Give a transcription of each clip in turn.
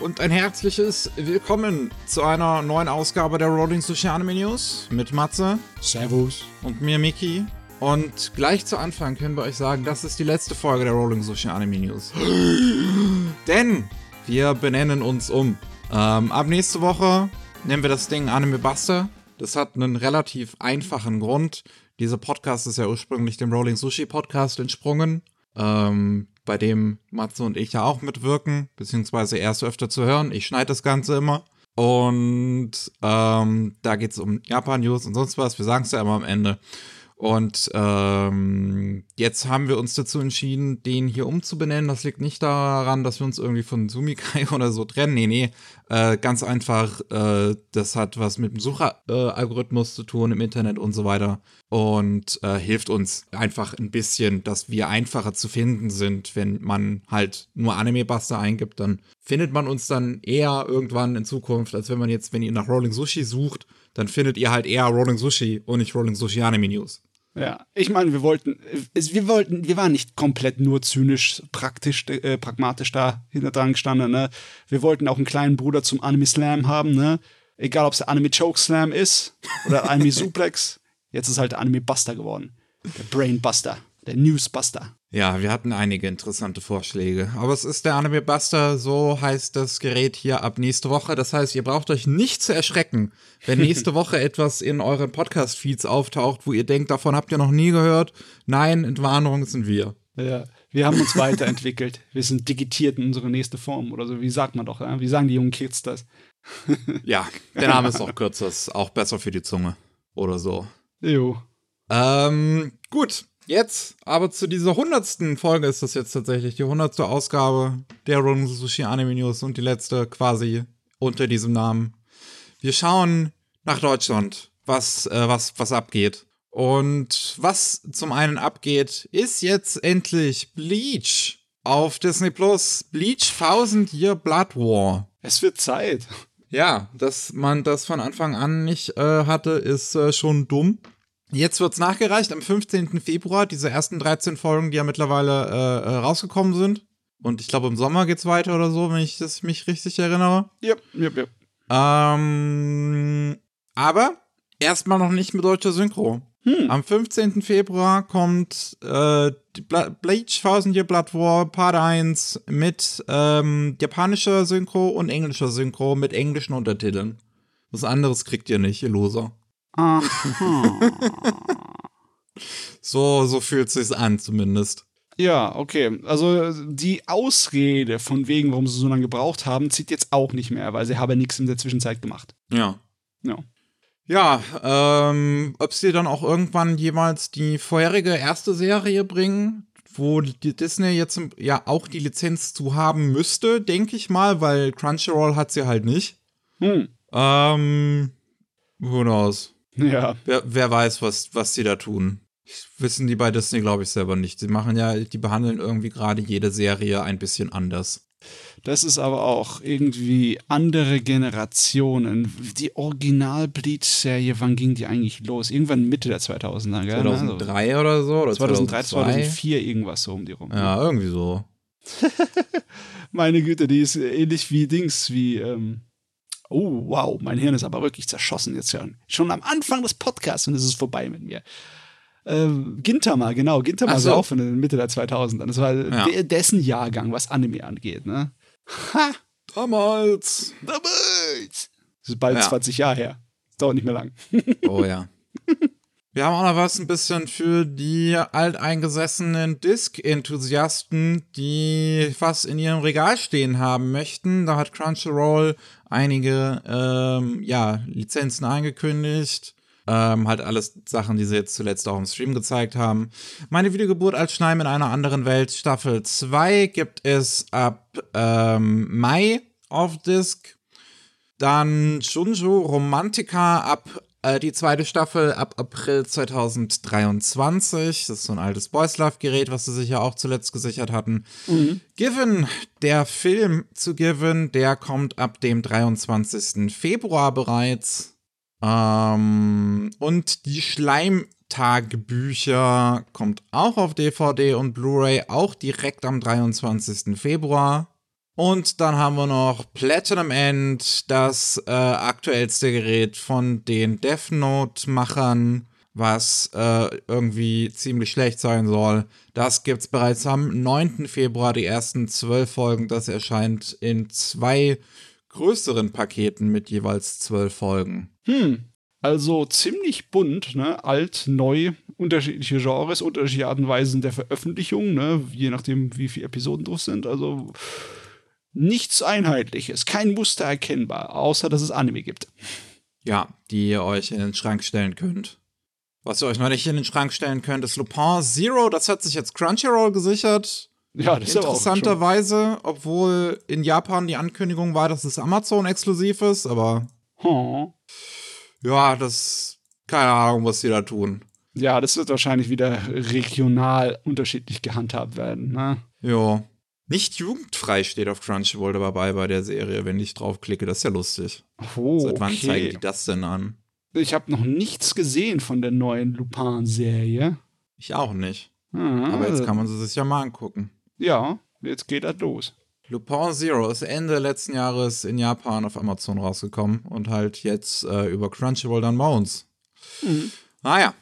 und ein herzliches Willkommen zu einer neuen Ausgabe der Rolling Sushi Anime News mit Matze. Servus. Und mir, Miki. Und gleich zu Anfang können wir euch sagen, das ist die letzte Folge der Rolling Sushi Anime News. Denn wir benennen uns um. Ähm, ab nächste Woche nennen wir das Ding Anime Buster. Das hat einen relativ einfachen Grund. Dieser Podcast ist ja ursprünglich dem Rolling Sushi Podcast entsprungen. Ähm, bei dem Matze und ich ja auch mitwirken, beziehungsweise erst öfter zu hören. Ich schneide das Ganze immer. Und ähm, da geht es um Japan-News und sonst was. Wir sagen es ja immer am Ende. Und ähm, jetzt haben wir uns dazu entschieden, den hier umzubenennen. Das liegt nicht daran, dass wir uns irgendwie von Sumikai oder so trennen. Nee, nee. Äh, ganz einfach, äh, das hat was mit dem Suchalgorithmus zu tun im Internet und so weiter. Und äh, hilft uns einfach ein bisschen, dass wir einfacher zu finden sind, wenn man halt nur Anime-Buster eingibt. Dann findet man uns dann eher irgendwann in Zukunft, als wenn man jetzt, wenn ihr nach Rolling Sushi sucht, dann findet ihr halt eher Rolling Sushi und nicht Rolling Sushi Anime News. Ja, ich meine, wir wollten, wir wollten, wir waren nicht komplett nur zynisch, praktisch, äh, pragmatisch da hinter dran gestanden, ne? Wir wollten auch einen kleinen Bruder zum Anime Slam haben, ne? Egal, ob es der Anime Choke Slam ist oder Anime Suplex. Jetzt ist halt der Anime Buster geworden. Der Brain Buster, der News Buster. Ja, wir hatten einige interessante Vorschläge. Aber es ist der Anime Buster, so heißt das Gerät hier ab nächste Woche. Das heißt, ihr braucht euch nicht zu erschrecken, wenn nächste Woche etwas in euren Podcast-Feeds auftaucht, wo ihr denkt, davon habt ihr noch nie gehört. Nein, Entwarnung sind wir. Ja, wir haben uns weiterentwickelt. Wir sind digitiert in unsere nächste Form oder so. Wie sagt man doch? Wie sagen die jungen Kids das? ja, der Name ist auch kürzer, ist auch besser für die Zunge oder so. Jo. Ähm, gut. Jetzt, aber zu dieser hundertsten Folge ist das jetzt tatsächlich die hundertste Ausgabe der Run Sushi Anime News und die letzte quasi unter diesem Namen. Wir schauen nach Deutschland, was, äh, was, was abgeht. Und was zum einen abgeht, ist jetzt endlich Bleach auf Disney Plus. Bleach Thousand Year Blood War. Es wird Zeit. Ja, dass man das von Anfang an nicht äh, hatte, ist äh, schon dumm. Jetzt wird's nachgereicht am 15. Februar, diese ersten 13 Folgen, die ja mittlerweile äh, äh, rausgekommen sind. Und ich glaube, im Sommer geht's weiter oder so, wenn ich das mich richtig erinnere. Yep, yep, yep. Ähm, aber erstmal noch nicht mit deutscher Synchro. Hm. Am 15. Februar kommt äh, Bleach Thousand Year Blood War Part 1 mit ähm, japanischer Synchro und englischer Synchro mit englischen Untertiteln. Was anderes kriegt ihr nicht, ihr Loser. So, so fühlt sich's an, zumindest. Ja, okay. Also die Ausrede von wegen, warum sie so lange gebraucht haben, zieht jetzt auch nicht mehr, weil sie haben nichts in der Zwischenzeit gemacht. Ja. Ja. Ja, ähm, ob sie dann auch irgendwann jemals die vorherige erste Serie bringen, wo die Disney jetzt ja auch die Lizenz zu haben müsste, denke ich mal, weil Crunchyroll hat sie halt nicht. Hm. Ähm, who knows? Ja. Wer, wer weiß, was, was sie da tun. Wissen die bei Disney, glaube ich, selber nicht. Sie machen ja, die behandeln irgendwie gerade jede Serie ein bisschen anders. Das ist aber auch irgendwie andere Generationen. Die Original-Bleach-Serie, wann ging die eigentlich los? Irgendwann Mitte der 2000er, gell? 2003 also, oder so? Oder 2003, 2002? 2004, irgendwas so um die rum. Ja, irgendwie so. Meine Güte, die ist ähnlich wie Dings, wie, ähm, Oh, wow, mein Hirn ist aber wirklich zerschossen jetzt schon. Schon am Anfang des Podcasts und es ist vorbei mit mir. Ähm, Gintama, genau. Gintama so. ist auch von der Mitte der 2000er. Das war ja. dessen Jahrgang, was Anime angeht, ne? Ha! Damals! Damals! Das ist bald ja. 20 Jahre her. Das dauert nicht mehr lang. oh ja. Wir haben auch noch was ein bisschen für die alteingesessenen Disk-Enthusiasten, die was in ihrem Regal stehen haben möchten. Da hat Crunchyroll einige ähm, ja, Lizenzen angekündigt. Ähm, halt alles Sachen, die sie jetzt zuletzt auch im Stream gezeigt haben. Meine Wiedergeburt als Schneim in einer anderen Welt, Staffel 2, gibt es ab ähm, Mai auf Disc. Dann Shunjo Romantica ab äh, die zweite Staffel ab April 2023. Das ist so ein altes Boys Love Gerät, was sie sich ja auch zuletzt gesichert hatten. Mhm. Given, der Film zu Given, der kommt ab dem 23. Februar bereits. Ähm, und die Schleimtagebücher kommt auch auf DVD und Blu-ray, auch direkt am 23. Februar. Und dann haben wir noch Platinum End, das äh, aktuellste Gerät von den Death Note-Machern, was äh, irgendwie ziemlich schlecht sein soll. Das gibt's bereits am 9. Februar, die ersten zwölf Folgen. Das erscheint in zwei größeren Paketen mit jeweils zwölf Folgen. Hm. Also ziemlich bunt, ne? Alt, neu, unterschiedliche Genres, unterschiedliche Arten und Weisen der Veröffentlichung, ne? Je nachdem, wie viele Episoden drauf sind. Also nichts Einheitliches, kein Muster erkennbar, außer dass es Anime gibt. Ja, die ihr euch in den Schrank stellen könnt. Was ihr euch noch nicht in den Schrank stellen könnt, ist Lupin Zero. Das hat sich jetzt Crunchyroll gesichert. Ja, das ist. Interessanterweise, obwohl in Japan die Ankündigung war, dass es Amazon-exklusiv ist, aber Hm. ja, das keine Ahnung, was die da tun. Ja, das wird wahrscheinlich wieder regional unterschiedlich gehandhabt werden. Ne? Jo. Nicht jugendfrei steht auf Crunchyroll dabei bei der Serie, wenn ich draufklicke. Das ist ja lustig. Oh, Seit wann zeigen die okay. das denn an? Ich habe noch nichts gesehen von der neuen Lupin-Serie. Ich auch nicht. Ah, Aber jetzt kann man sie sich ja mal angucken. Ja, jetzt geht das los. Lupin Zero ist Ende letzten Jahres in Japan auf Amazon rausgekommen und halt jetzt äh, über Crunchyroll dann bei uns. Mhm. Naja.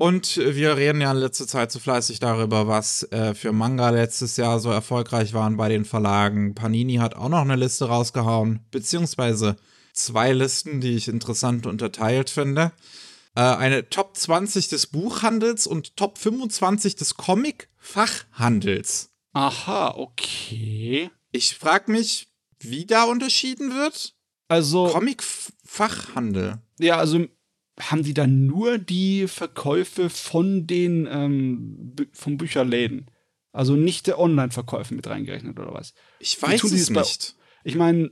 Und wir reden ja in letzter Zeit so fleißig darüber, was äh, für Manga letztes Jahr so erfolgreich waren bei den Verlagen. Panini hat auch noch eine Liste rausgehauen, beziehungsweise zwei Listen, die ich interessant unterteilt finde. Äh, eine Top 20 des Buchhandels und Top 25 des Comic-Fachhandels. Aha, okay. Ich frage mich, wie da unterschieden wird? Also, Comic-Fachhandel. ja, also haben die dann nur die Verkäufe von den ähm, von Bücherläden? Also nicht der Online-Verkäufe mit reingerechnet oder was? Ich weiß es nicht. Ich meine,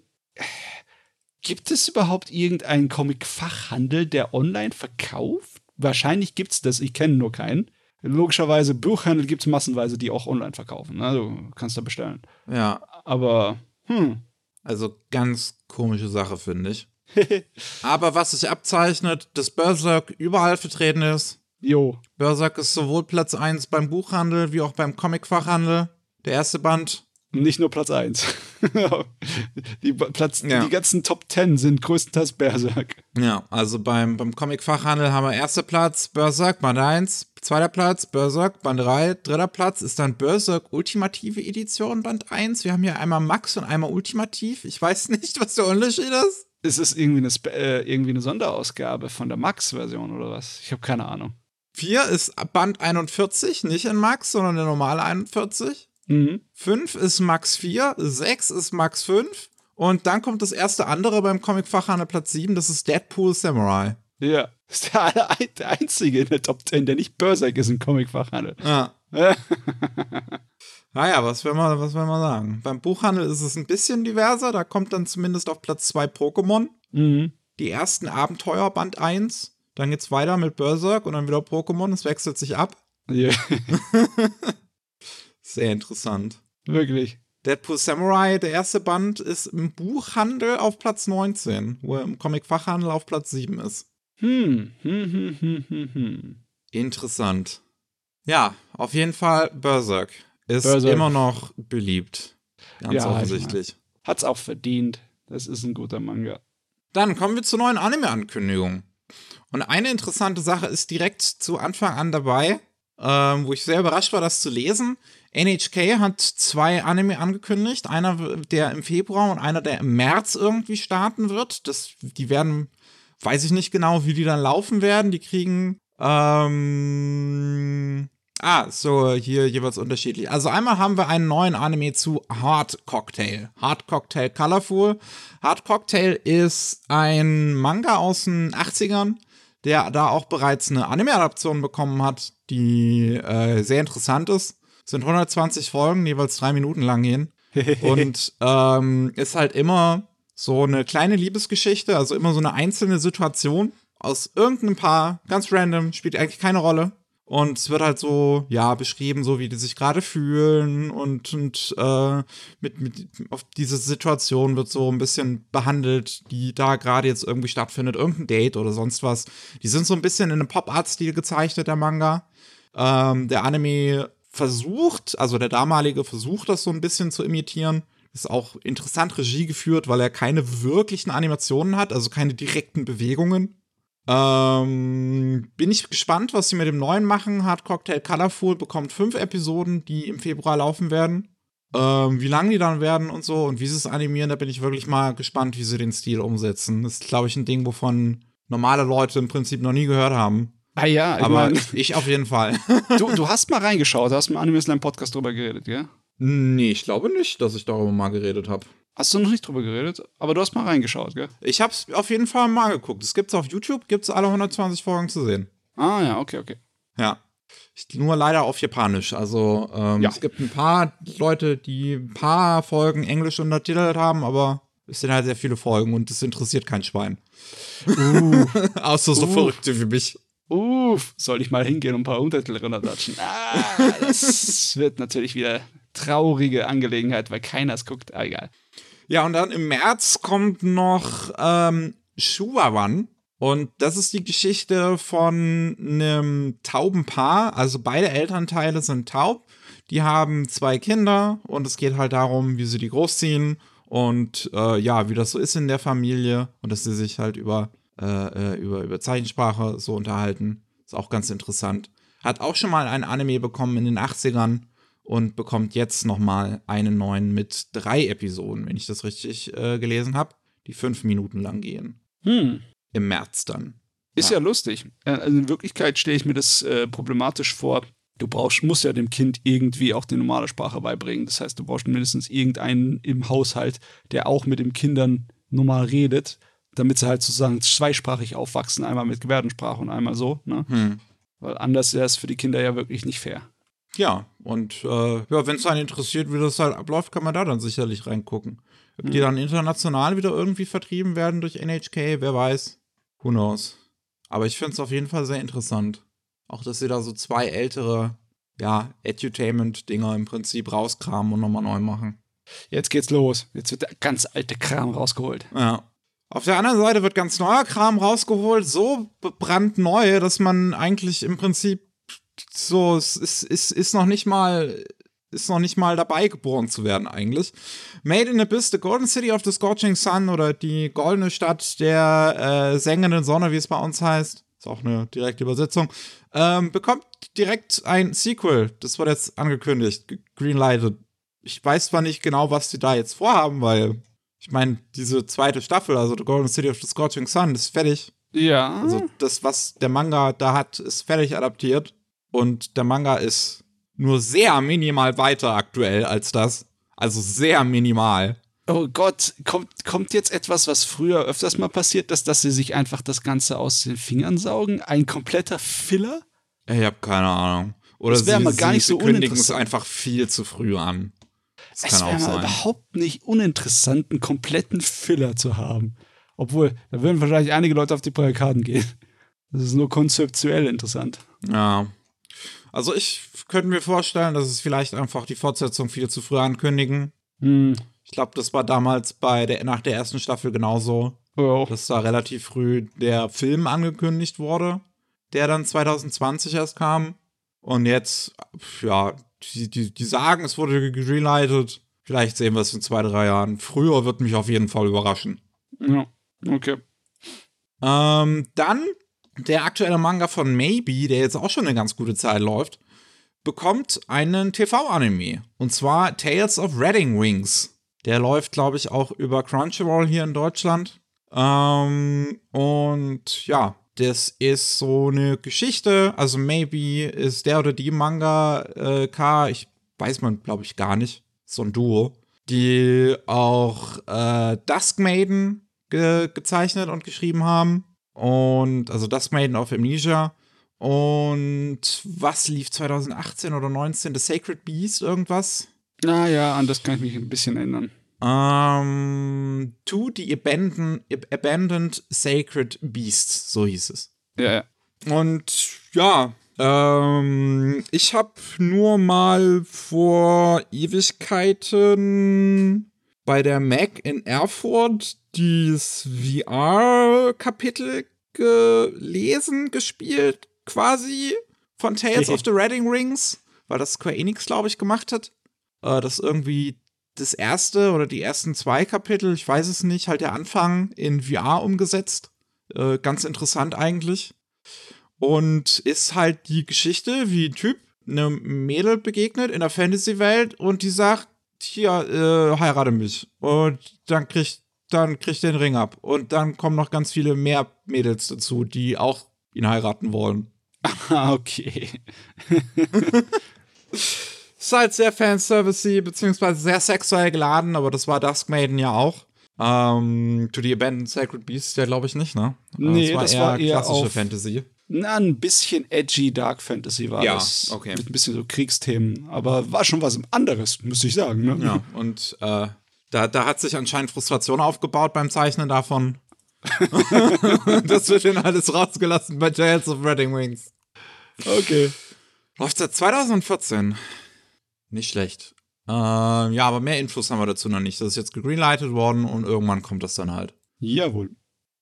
gibt es überhaupt irgendeinen Comic-Fachhandel, der online verkauft? Wahrscheinlich gibt es das, ich kenne nur keinen. Logischerweise, Buchhandel gibt es massenweise, die auch online verkaufen. Ne? Du kannst da bestellen. Ja, Aber, hm, also ganz komische Sache, finde ich. Aber was sich abzeichnet, dass Berserk überall vertreten ist. jo. Berserk ist sowohl Platz 1 beim Buchhandel wie auch beim Comic-Fachhandel. Der erste Band. Nicht nur Platz 1. die, Platz, Ja. die ganzen Top 10 sind größtenteils Berserk. Ja, also beim, beim Comic-Fachhandel haben wir erster Platz Berserk, Band 1. Zweiter Platz Berserk, Band 3. Dritter Platz ist dann Berserk Ultimative Edition, Band 1. Wir haben hier einmal Max und einmal Ultimativ. Ich weiß nicht, was der Unterschied ist. Ist es irgendwie eine, äh, irgendwie eine Sonderausgabe von der Max-Version oder was? Ich habe keine Ahnung. 4 ist Band 41, nicht in Max, sondern der normale 41. Mhm. 5 ist Max 4, 6 ist Max 5 und dann kommt das erste andere beim Comic-Fachhandel Platz 7, das ist Deadpool Samurai. Ja. Ist der, der einzige in der Top 10, der nicht Berserk ist im Comic-Fachhandel. Ja. Naja, was will man, was will man sagen? Beim Buchhandel ist es ein bisschen diverser, da kommt dann zumindest auf Platz 2 Pokémon, mhm. die ersten Abenteuer Band 1, dann geht's weiter mit Berserk und dann wieder Pokémon, es wechselt sich ab. Ja, Sehr interessant. wirklich. Deadpool Samurai, der erste Band, ist im Buchhandel auf Platz 19, wo er im Comic-Fachhandel auf Platz 7 ist. Hm. Hm, hm, hm, hm, hm. Interessant. Ja, auf jeden Fall Berserk ist Berserk. immer noch beliebt. Ganz Ja, offensichtlich. Hat's auch verdient. Das ist ein guter Manga. Dann kommen wir zur neuen Anime-Ankündigung. Und eine interessante Sache ist direkt zu Anfang an dabei, ähm, wo ich sehr überrascht war, das zu lesen. NHK hat zwei Anime angekündigt. Einer, der im Februar und einer, der im März irgendwie starten wird. Das, die werden, weiß ich nicht genau, wie die dann laufen werden. Die kriegen, ähm, ah, so hier jeweils unterschiedlich. Also einmal haben wir einen neuen Anime zu Hard Cocktail. Hard Cocktail Colorful. Hard Cocktail ist ein Manga aus den 80ern, der da auch bereits eine Anime-Adaption bekommen hat, die äh, sehr interessant ist. Sind 120 Folgen, die jeweils drei Minuten lang gehen. Und ähm, ist halt immer so eine kleine Liebesgeschichte, also immer so eine einzelne Situation aus irgendeinem Paar, ganz random, spielt eigentlich keine Rolle. Und es wird halt so, ja, beschrieben, so wie die sich gerade fühlen und, und äh, mit, mit auf diese Situation wird so ein bisschen behandelt, die da gerade jetzt irgendwie stattfindet, irgendein Date oder sonst was. Die sind so ein bisschen in einem Pop-Art-Stil gezeichnet, der Manga. Ähm, der Anime versucht, also der damalige versucht das so ein bisschen zu imitieren. ist auch interessant Regie geführt, weil er keine wirklichen Animationen hat, also keine direkten Bewegungen. Ähm, bin ich gespannt, was sie mit dem neuen machen. Hard Cocktail Colorful bekommt fünf Episoden, die im Februar laufen werden. Ähm, wie lang die dann werden und so und wie sie es animieren, da bin ich wirklich mal gespannt, wie sie den Stil umsetzen. Das ist, glaube ich, ein Ding, wovon normale Leute im Prinzip noch nie gehört haben. Ah ja, ich Aber mein, ich auf jeden Fall. du, du hast mal reingeschaut, du hast im Anime Slam Podcast drüber geredet, gell? nee, ich glaube nicht, dass ich darüber mal geredet habe. Hast du noch nicht drüber geredet, aber du hast mal reingeschaut, gell? Ich habe es auf jeden Fall mal geguckt. Es gibt's auf YouTube, gibt's alle 120 Folgen zu sehen. Ah ja, okay, okay. Ja. Nur leider auf Japanisch. Also ähm, Ja. es gibt ein paar Leute, die ein paar Folgen Englisch untertitelt haben, aber es sind halt sehr viele Folgen und das interessiert kein Schwein. Außer so Uh. Verrückte wie mich. Uff, soll ich mal hingehen und ein paar Untertitel runterdatschen? Ah, das wird natürlich wieder traurige Angelegenheit, weil keiner es guckt. Ah, egal. Ja, und dann im März kommt noch ähm, Shuwawan. Und das ist die Geschichte von einem tauben Paar. Also beide Elternteile sind taub. Die haben zwei Kinder und es geht halt darum, wie sie die großziehen und äh, ja, wie das so ist in der Familie und dass sie sich halt über, äh, äh, über, über Zeichensprache so unterhalten. Ist auch ganz interessant. Hat auch schon mal ein Anime bekommen in den 80ern und bekommt jetzt nochmal einen neuen mit drei Episoden, wenn ich das richtig äh, gelesen habe, die fünf Minuten lang gehen. Hm. Im März dann. Ist ja, lustig. Äh, Also in Wirklichkeit stelle ich mir das äh, problematisch vor. Du brauchst, musst ja dem Kind irgendwie auch die normale Sprache beibringen. Das heißt, du brauchst mindestens irgendeinen im Haushalt, der auch mit den Kindern normal redet, damit sie halt sozusagen zweisprachig aufwachsen, einmal mit Gebärdensprache und einmal so. Ne? Hm. Weil anders wäre es für die Kinder ja wirklich nicht fair. Ja, und äh, ja, wenn es einen interessiert, wie das halt abläuft, kann man da dann sicherlich reingucken. Ob die dann international wieder irgendwie vertrieben werden durch NHK, wer weiß. Who knows. Aber ich finde es auf jeden Fall sehr interessant. Auch, dass sie da so zwei ältere, ja, Edutainment-Dinger im Prinzip rauskramen und nochmal neu machen. Jetzt geht's los. Jetzt wird der ganz alte Kram rausgeholt. Ja. Auf der anderen Seite wird ganz neuer Kram rausgeholt, so brandneu, dass man eigentlich im Prinzip so, es ist, ist, ist noch nicht mal, ist noch nicht mal dabei geboren zu werden eigentlich. Made in Abyss, the Golden City of the Scorching Sun oder die goldene Stadt der äh, sengenden Sonne, wie es bei uns heißt. Ist auch eine direkte Übersetzung. Ähm, bekommt direkt ein Sequel. Das wurde jetzt angekündigt, ge- greenlighted. Ich weiß zwar nicht genau, was die da jetzt vorhaben, weil ich meine, diese zweite Staffel, also The Golden City of the Scorching Sun, ist fertig. Ja. Also das, was der Manga da hat, ist fertig adaptiert. Und der Manga ist nur sehr minimal weiter aktuell als das. Also sehr minimal. Oh Gott, kommt, kommt jetzt etwas, was früher öfters mal passiert ist, dass sie sich einfach das Ganze aus den Fingern saugen? Ein kompletter Filler? Ich habe keine Ahnung. Oder Das wär sie, mal gar nicht so kündigen es einfach viel zu früh an. Das Es wäre mal überhaupt nicht uninteressant, einen kompletten Filler zu haben. Obwohl, da würden wahrscheinlich einige Leute auf die Barrikaden gehen. Das ist nur konzeptuell interessant. Ja. Also ich könnte mir vorstellen, dass es vielleicht einfach die Fortsetzung viel zu früh ankündigen. Hm. Ich glaube, das war damals bei der, nach der ersten Staffel genauso, Ja. dass da relativ früh der Film angekündigt wurde, der dann 2020 erst kam. Und jetzt, ja, die, die, die sagen, es wurde gegreenlightet. Vielleicht sehen wir es in zwei, drei Jahren. Früher wird mich auf jeden Fall überraschen. ja. Okay. Ähm, dann der aktuelle Manga von Maybe, der jetzt auch schon eine ganz gute Zeit läuft, bekommt einen TV-Anime. Und zwar Tales of Redding Wings. Der läuft, glaube ich, auch über Crunchyroll hier in Deutschland. Ähm, und ja, das ist so eine Geschichte. Also Maybe ist der oder die Manga-K, ich weiß man, glaube ich, gar nicht. So ein Duo. Die auch äh, Dusk Maiden ge gezeichnet und geschrieben haben. Und also Dusk Maiden of Amnesia. Und was lief 2018 oder 19? The Sacred Beast, irgendwas? Naja, an das kann ich mich ein bisschen erinnern. Ähm, to the Abandoned, Abandoned Sacred Beast, so hieß es. Ja, ja. Und ja, ähm, ich habe nur mal vor Ewigkeiten bei der Mac in Erfurt dieses VR-Kapitel gelesen, gespielt, quasi von Tales of the Redding Rings, weil das Square Enix, glaube ich, gemacht hat. Äh, das irgendwie das erste oder die ersten zwei Kapitel, ich weiß es nicht, halt der Anfang in VR umgesetzt. Äh, ganz interessant eigentlich. Und ist halt die Geschichte, wie ein Typ einem Mädel begegnet in der Fantasy-Welt und die sagt, hier, äh, heirate mich. Und dann kriegt, dann kriegt den Ring ab. Und dann kommen noch ganz viele mehr Mädels dazu, die auch ihn heiraten wollen. Ah, okay. ist halt sehr fanservice beziehungsweise sehr sexuell geladen, aber das war Dusk Maiden ja auch. Ähm, to the Abandoned Sacred Beast, ja, glaube ich nicht, ne? Nee, das war, das eher, war eher klassische auf, Fantasy. Na, ein bisschen edgy Dark Fantasy war ja, das. okay. Mit ein bisschen so Kriegsthemen. Aber war schon was anderes, müsste ich sagen, ne? Ja, und äh, da, da hat sich anscheinend Frustration aufgebaut beim Zeichnen davon. das wird dann alles rausgelassen bei Jails of Redding Wings. Okay. Läuft seit 2014. Nicht schlecht. Ähm, ja, aber mehr Infos haben wir dazu noch nicht. Das ist jetzt gegreenlightet worden und irgendwann kommt das dann halt. Jawohl.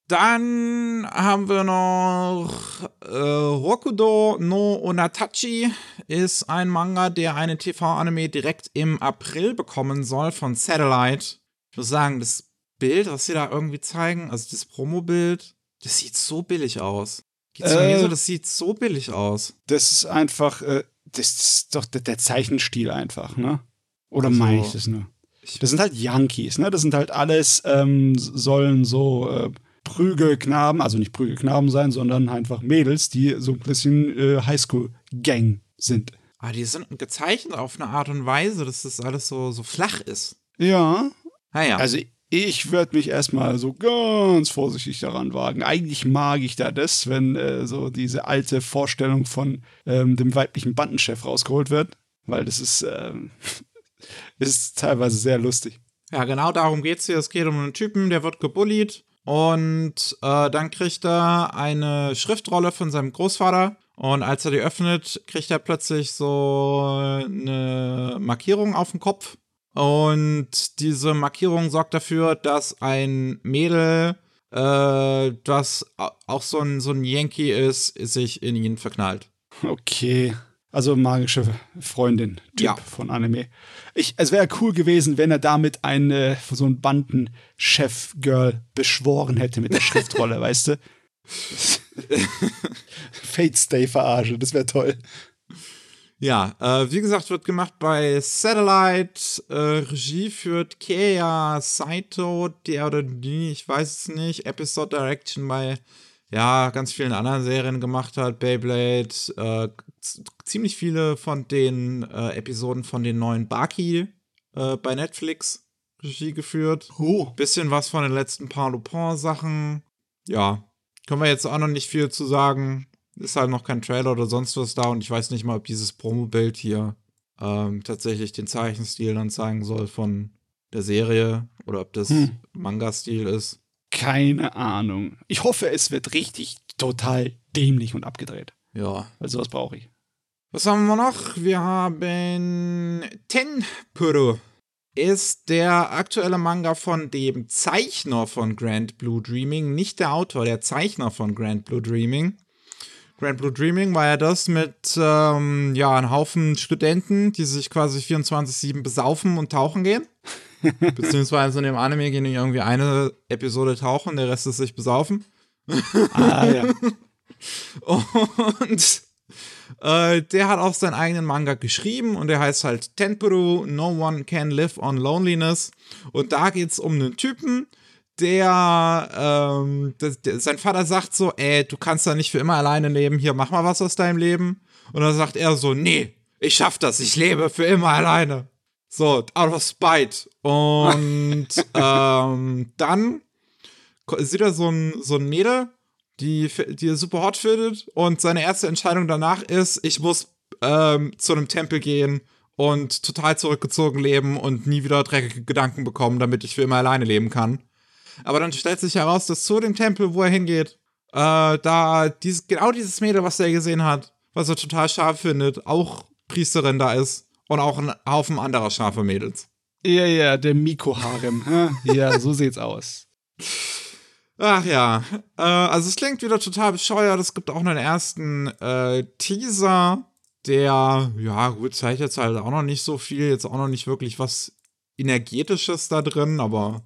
Dann haben wir noch äh, Rokudo no Onatachi ist ein Manga, der eine TV-Anime direkt im April bekommen soll von Satellite. Ich muss sagen, das Bild, was sie da irgendwie zeigen, also das Promo-Bild, das sieht so billig aus. Geht's äh, so, das sieht so billig aus. Das ist einfach, äh, das ist doch der, der Zeichenstil einfach, ne? Oder also, meine ich das nur? Das sind halt Yankees, ne? Das sind halt alles, ähm, sollen so äh, Prügelknaben, also nicht Prügelknaben sein, sondern einfach Mädels, die so ein bisschen äh, Highschool-Gang sind. Aber ah, die sind gezeichnet auf eine Art und Weise, dass das alles so, so flach ist. Ja. Naja. Also ich würde mich erstmal so ganz vorsichtig daran wagen. Eigentlich mag ich da das, wenn äh, so diese alte Vorstellung von ähm, dem weiblichen Bandenchef rausgeholt wird, weil das ist, ähm, ist teilweise sehr lustig. Ja, genau darum geht es hier. Es geht um einen Typen, der wird gebullied und äh, dann kriegt er eine Schriftrolle von seinem Großvater. Und als er die öffnet, kriegt er plötzlich so eine Markierung auf dem Kopf. Und diese Markierung sorgt dafür, dass ein Mädel, äh, das auch so ein, so ein Yankee ist, sich in ihn verknallt. Okay. Also magische Freundin Typ ja. von Anime. Ich, es wäre cool gewesen, wenn er damit eine so ein Bandenchef-Girl beschworen hätte mit der Schriftrolle, weißt du? Fate Stay verarsche, das wäre toll. Ja, äh, wie gesagt, wird gemacht bei Satellite. Äh, Regie führt Keiya Saito, der oder die, ich weiß es nicht. Episode Direction bei ja, ganz vielen anderen Serien gemacht hat. Beyblade, äh, ziemlich viele von den äh, Episoden von den neuen Baki äh, bei Netflix Regie geführt. Oh. Bisschen was von den letzten paar Lupin-Sachen. Ja, können wir jetzt auch noch nicht viel zu sagen. Ist halt noch kein Trailer oder sonst was da und ich weiß nicht mal, ob dieses Promo-Bild hier ähm, tatsächlich den Zeichenstil dann zeigen soll von der Serie oder ob das hm. Manga-Stil ist. Keine Ahnung. Ich hoffe, es wird richtig total dämlich und abgedreht. Ja. Weil sowas brauche ich. Was haben wir noch? Wir haben Tenpuro. Ist der aktuelle Manga von dem Zeichner von Grand Blue Dreaming, nicht der Autor, der Zeichner von Grand Blue Dreaming. Grand Blue Dreaming war ja das mit ähm, ja, einem Haufen Studenten, die sich quasi 24-7 besaufen und tauchen gehen. Beziehungsweise in dem Anime gehen die irgendwie eine Episode tauchen, der Rest ist sich besaufen. Ah, ja. und äh, der hat auch seinen eigenen Manga geschrieben und der heißt halt Tenpuru, No One Can Live on Loneliness. Und da geht es um einen Typen, der, ähm, das, der, sein Vater sagt so, ey, du kannst da nicht für immer alleine leben, hier mach mal was aus deinem Leben. Und dann sagt er so, nee, ich schaff das, ich lebe für immer alleine. So, out of spite. Und ähm, dann sieht er so ein, so ein Mädel, die, die er super hot findet. Und seine erste Entscheidung danach ist, ich muss ähm, zu einem Tempel gehen und total zurückgezogen leben und nie wieder dreckige Gedanken bekommen, damit ich für immer alleine leben kann. Aber dann stellt sich heraus, dass zu dem Tempel, wo er hingeht, äh, da dieses, genau dieses Mädel, was er gesehen hat, was er total scharf findet, auch Priesterin da ist und auch ein Haufen anderer scharfe Mädels. Ja, ja, der Miko-Harem. ja, so sieht's aus. Ach ja, äh, also es klingt wieder total bescheuert. Es gibt auch einen ersten äh, Teaser, der, ja gut, zeigt jetzt halt auch noch nicht so viel, jetzt auch noch nicht wirklich was Energetisches da drin, aber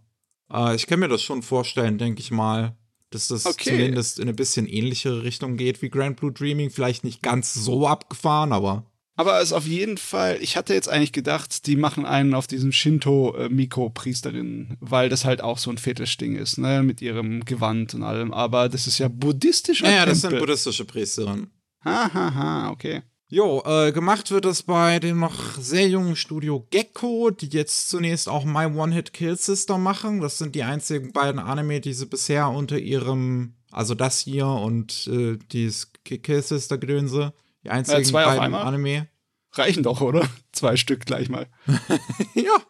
äh, ich kann mir das schon vorstellen, denke ich mal, dass das Okay. zumindest in eine bisschen ähnlichere Richtung geht wie Grand Blue Dreaming. Vielleicht nicht ganz so abgefahren, aber Aber es ist auf jeden Fall, ich hatte jetzt eigentlich gedacht, die machen einen auf diesen Shinto-Miko-Priesterin, weil das halt auch so ein Fetischding ist, ne, mit ihrem Gewand und allem. Aber das ist ja buddhistischer ja, ja, das sind buddhistische Priesterinnen. Ha, ha, ha, okay. Jo, äh, gemacht wird es bei dem noch sehr jungen Studio Gecko, die jetzt zunächst auch My One Hit Kill Sister machen. Das sind die einzigen beiden Anime, die sie bisher unter ihrem, also das hier und äh, dieses Ki- Kill Sister Gedönse, die einzigen zwei auf beiden einmal? Anime. Reichen doch, oder? Zwei Stück gleich mal. ja.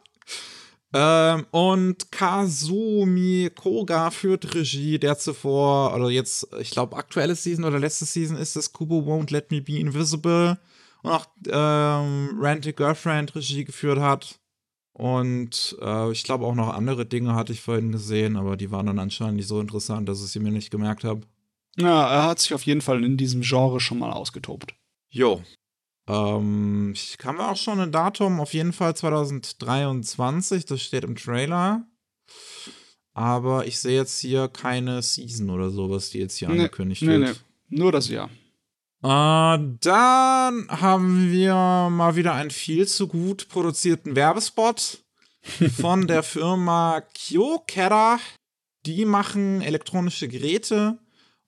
Ähm, und Kazumi Koga führt Regie, der zuvor, oder jetzt, ich glaube, aktuelle Season oder letzte Season ist es Kubo Won't Let Me Be Invisible und auch ähm, Ranted Girlfriend Regie geführt hat. Und äh, ich glaube auch noch andere Dinge hatte ich vorhin gesehen, aber die waren dann anscheinend nicht so interessant, dass ich sie mir nicht gemerkt habe. Ja, er hat sich auf jeden Fall in diesem Genre schon mal ausgetobt. Jo. Ähm, ich kann mir auch schon ein Datum, auf jeden Fall 2023, das steht im Trailer. Aber ich sehe jetzt hier keine Season oder sowas, die jetzt hier Nee, angekündigt nee, nee. wird. Nur das Jahr. Äh, dann haben wir mal wieder einen viel zu gut produzierten Werbespot von der Firma Kyokera. Die machen elektronische Geräte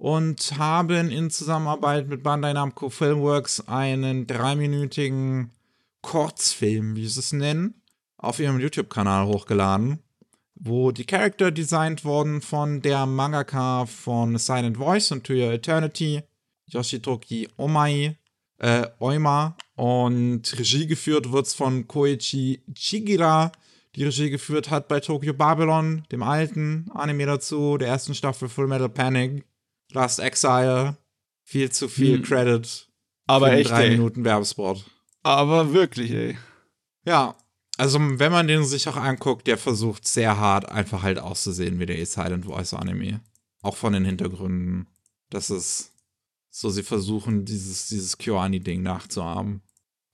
und haben in Zusammenarbeit mit Bandai Namco Filmworks einen dreiminütigen Kurzfilm, wie sie es nennen, auf ihrem YouTube-Kanal hochgeladen, wo die Charakter designt wurden von der Mangaka von Silent Voice und To Your Eternity, Yoshitoki Omai, äh, Oima. Und Regie geführt wird's von Koichi Chigira, die Regie geführt hat bei Tokyo Babylon, dem alten Anime dazu, der ersten Staffel Full Metal Panic, Last Exile, viel zu viel Hm. Credit Aber für echt, drei ey. Minuten Werbespot. Aber wirklich, ey. Ja, also wenn man den sich auch anguckt, der versucht sehr hart einfach halt auszusehen wie der Silent Voice Anime. Auch von den Hintergründen. Das ist so, sie versuchen dieses, dieses Kyoani-Ding nachzuahmen.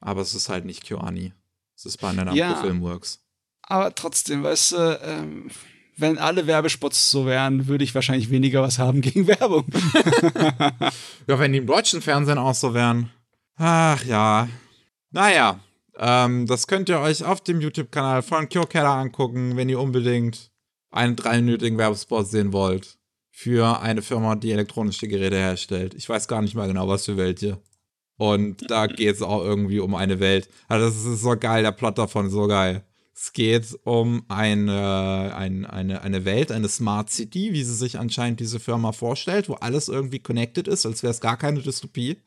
Aber es ist halt nicht Kyoani. Es ist bei Namco Ja. Filmworks. Aber trotzdem, weißt du, ähm, wenn alle Werbespots so wären, würde ich wahrscheinlich weniger was haben gegen Werbung. Ja, wenn die im deutschen Fernsehen auch so wären. Ach ja. Naja, ähm, das könnt ihr euch auf dem YouTube-Kanal von Kyokera angucken, wenn ihr unbedingt einen dreiminütigen Werbespot sehen wollt. Für eine Firma, die elektronische Geräte herstellt. Ich weiß gar nicht mal genau, was für welche. Und da geht es auch irgendwie um eine Welt. Also das ist so geil, der Plot davon so geil. Es geht um eine, ein, eine, eine Welt, eine Smart City, wie sie sich anscheinend diese Firma vorstellt, wo alles irgendwie connected ist, als wäre es gar keine Dystopie.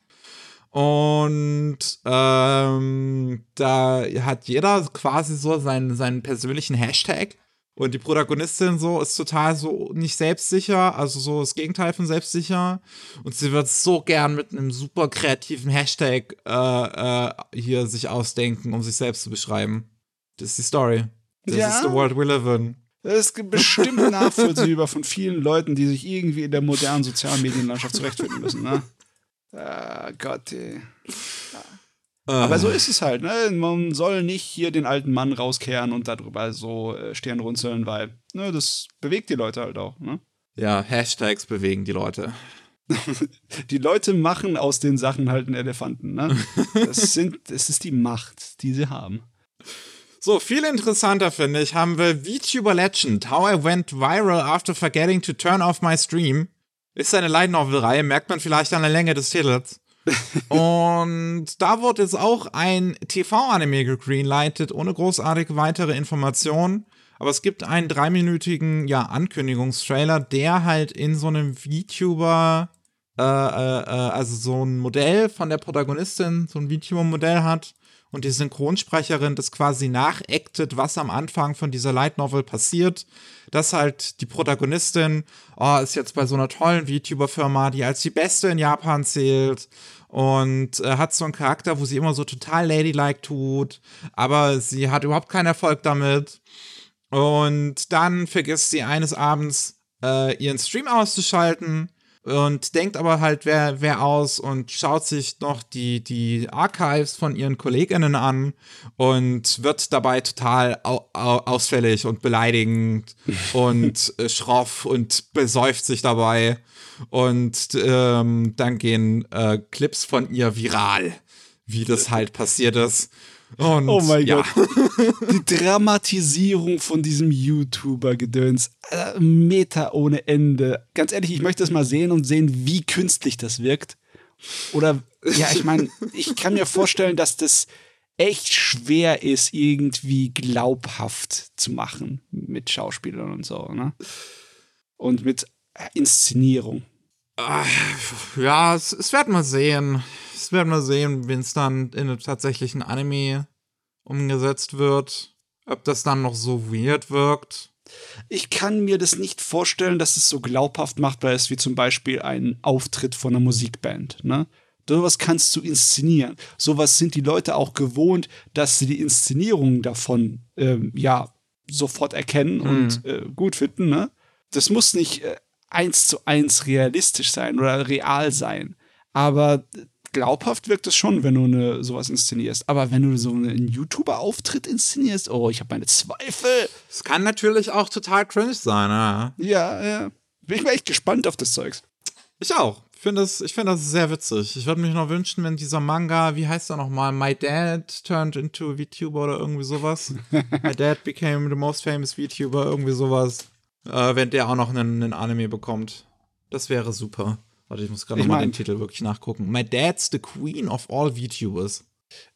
Und ähm, da hat jeder quasi so seinen, seinen persönlichen Hashtag. Und die Protagonistin so ist total so nicht selbstsicher, also so das Gegenteil von selbstsicher. Und sie wird so gern mit einem super kreativen Hashtag äh, äh, hier sich ausdenken, um sich selbst zu beschreiben. Das ist die Story. Das Ja. ist the world we live in. Das ist bestimmt nachvollziehbar von vielen Leuten, die sich irgendwie in der modernen sozialen Medienlandschaft zurechtfinden müssen, ne? Ah, Gott, ey. Aber so ist es halt, ne? Man soll nicht hier den alten Mann rauskehren und darüber so äh, Stirn runzeln, weil, ne, das bewegt die Leute halt auch, ne? Ja, Hashtags bewegen die Leute. Die Leute machen aus den Sachen halt einen Elefanten, ne? Das sind, das ist die Macht, die sie haben. So, viel interessanter finde ich, haben wir VTuber Legend, How I Went Viral After Forgetting to Turn Off My Stream. Ist eine Light Novel-Reihe, merkt man vielleicht an der Länge des Titels. Und da wird jetzt auch ein TV-Anime gegreenlightet, ohne großartige weitere Informationen. Aber es gibt einen dreiminütigen, ja, Ankündigungstrailer, der halt in so einem VTuber, äh, äh, äh, also so ein Modell von der Protagonistin, so ein VTuber-Modell hat. Und die Synchronsprecherin das quasi nachactet, was am Anfang von dieser Light Novel passiert. Dass halt die Protagonistin, oh, ist jetzt bei so einer tollen VTuber-Firma, die als die beste in Japan zählt und äh, hat so einen Charakter, wo sie immer so total ladylike tut, aber sie hat überhaupt keinen Erfolg damit. Und dann vergisst sie eines Abends äh, ihren Stream auszuschalten und denkt aber halt, wer, wer aus und schaut sich noch die, die Archives von ihren KollegInnen an und wird dabei total au, au, ausfällig und beleidigend und äh, schroff und besäuft sich dabei. Und ähm, dann gehen äh, Clips von ihr viral, wie das halt passiert ist. Und, oh mein ja. Gott. Die Dramatisierung von diesem YouTuber-Gedöns. Äh, Meta ohne Ende. Ganz ehrlich, ich möchte das mal sehen und sehen, wie künstlich das wirkt. Oder, ja, ich meine, ich kann mir vorstellen, dass das echt schwer ist, irgendwie glaubhaft zu machen mit Schauspielern und so, ne? Und mit Inszenierung. Ja, es, es werden wir sehen. Es werden wir sehen, wenn es dann in einem tatsächlichen Anime umgesetzt wird. Ob das dann noch so weird wirkt. Ich kann mir das nicht vorstellen, dass es so glaubhaft machbar ist, wie zum Beispiel ein Auftritt von einer Musikband. Ne? Sowas kannst du inszenieren. Sowas sind die Leute auch gewohnt, dass sie die Inszenierung davon ähm, ja sofort erkennen mhm. und äh, gut finden. Ne? Das muss nicht äh, eins zu eins realistisch sein oder real sein. Aber glaubhaft wirkt es schon, wenn du eine, sowas inszenierst. Aber wenn du so einen YouTuber-Auftritt inszenierst, oh, ich habe meine Zweifel. Es kann natürlich auch total cringe sein, ja. Ja, ja. Bin ich mal echt gespannt auf das Zeugs. Ich auch. Ich finde das, find das sehr witzig. Ich würde mich noch wünschen, wenn dieser Manga, wie heißt er nochmal? My Dad turned into a VTuber oder irgendwie sowas. My Dad became the most famous VTuber, irgendwie sowas. Äh, wenn der auch noch einen, einen Anime bekommt. Das wäre super. Warte, ich muss gerade nochmal den Titel wirklich nachgucken. My Dad's the Queen of all VTubers.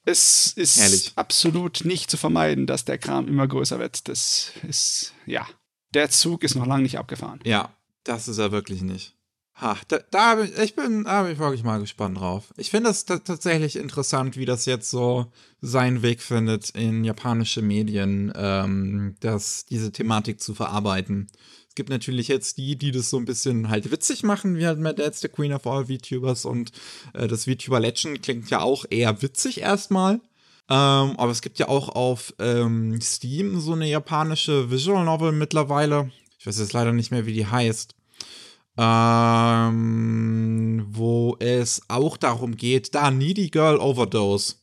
Es ist Herrlich. absolut nicht zu vermeiden, dass der Kram immer größer wird. Das ist, ja. Der Zug ist noch lange nicht abgefahren. Ja, das ist er wirklich nicht. Ha, da, da ich, ich bin, da bin ich wirklich mal gespannt drauf. Ich finde es tatsächlich interessant, wie das jetzt so seinen Weg findet in japanische Medien, ähm, das, diese Thematik zu verarbeiten gibt natürlich jetzt die, die das so ein bisschen halt witzig machen, wie halt Mad Dad's the Queen of all VTubers und äh, das VTuber Legend klingt ja auch eher witzig erstmal. Ähm, aber es gibt ja auch auf ähm, Steam so eine japanische Visual Novel mittlerweile. Ich weiß jetzt leider nicht mehr, wie die heißt. Ähm, wo es auch darum geht, da Needy Girl Overdose.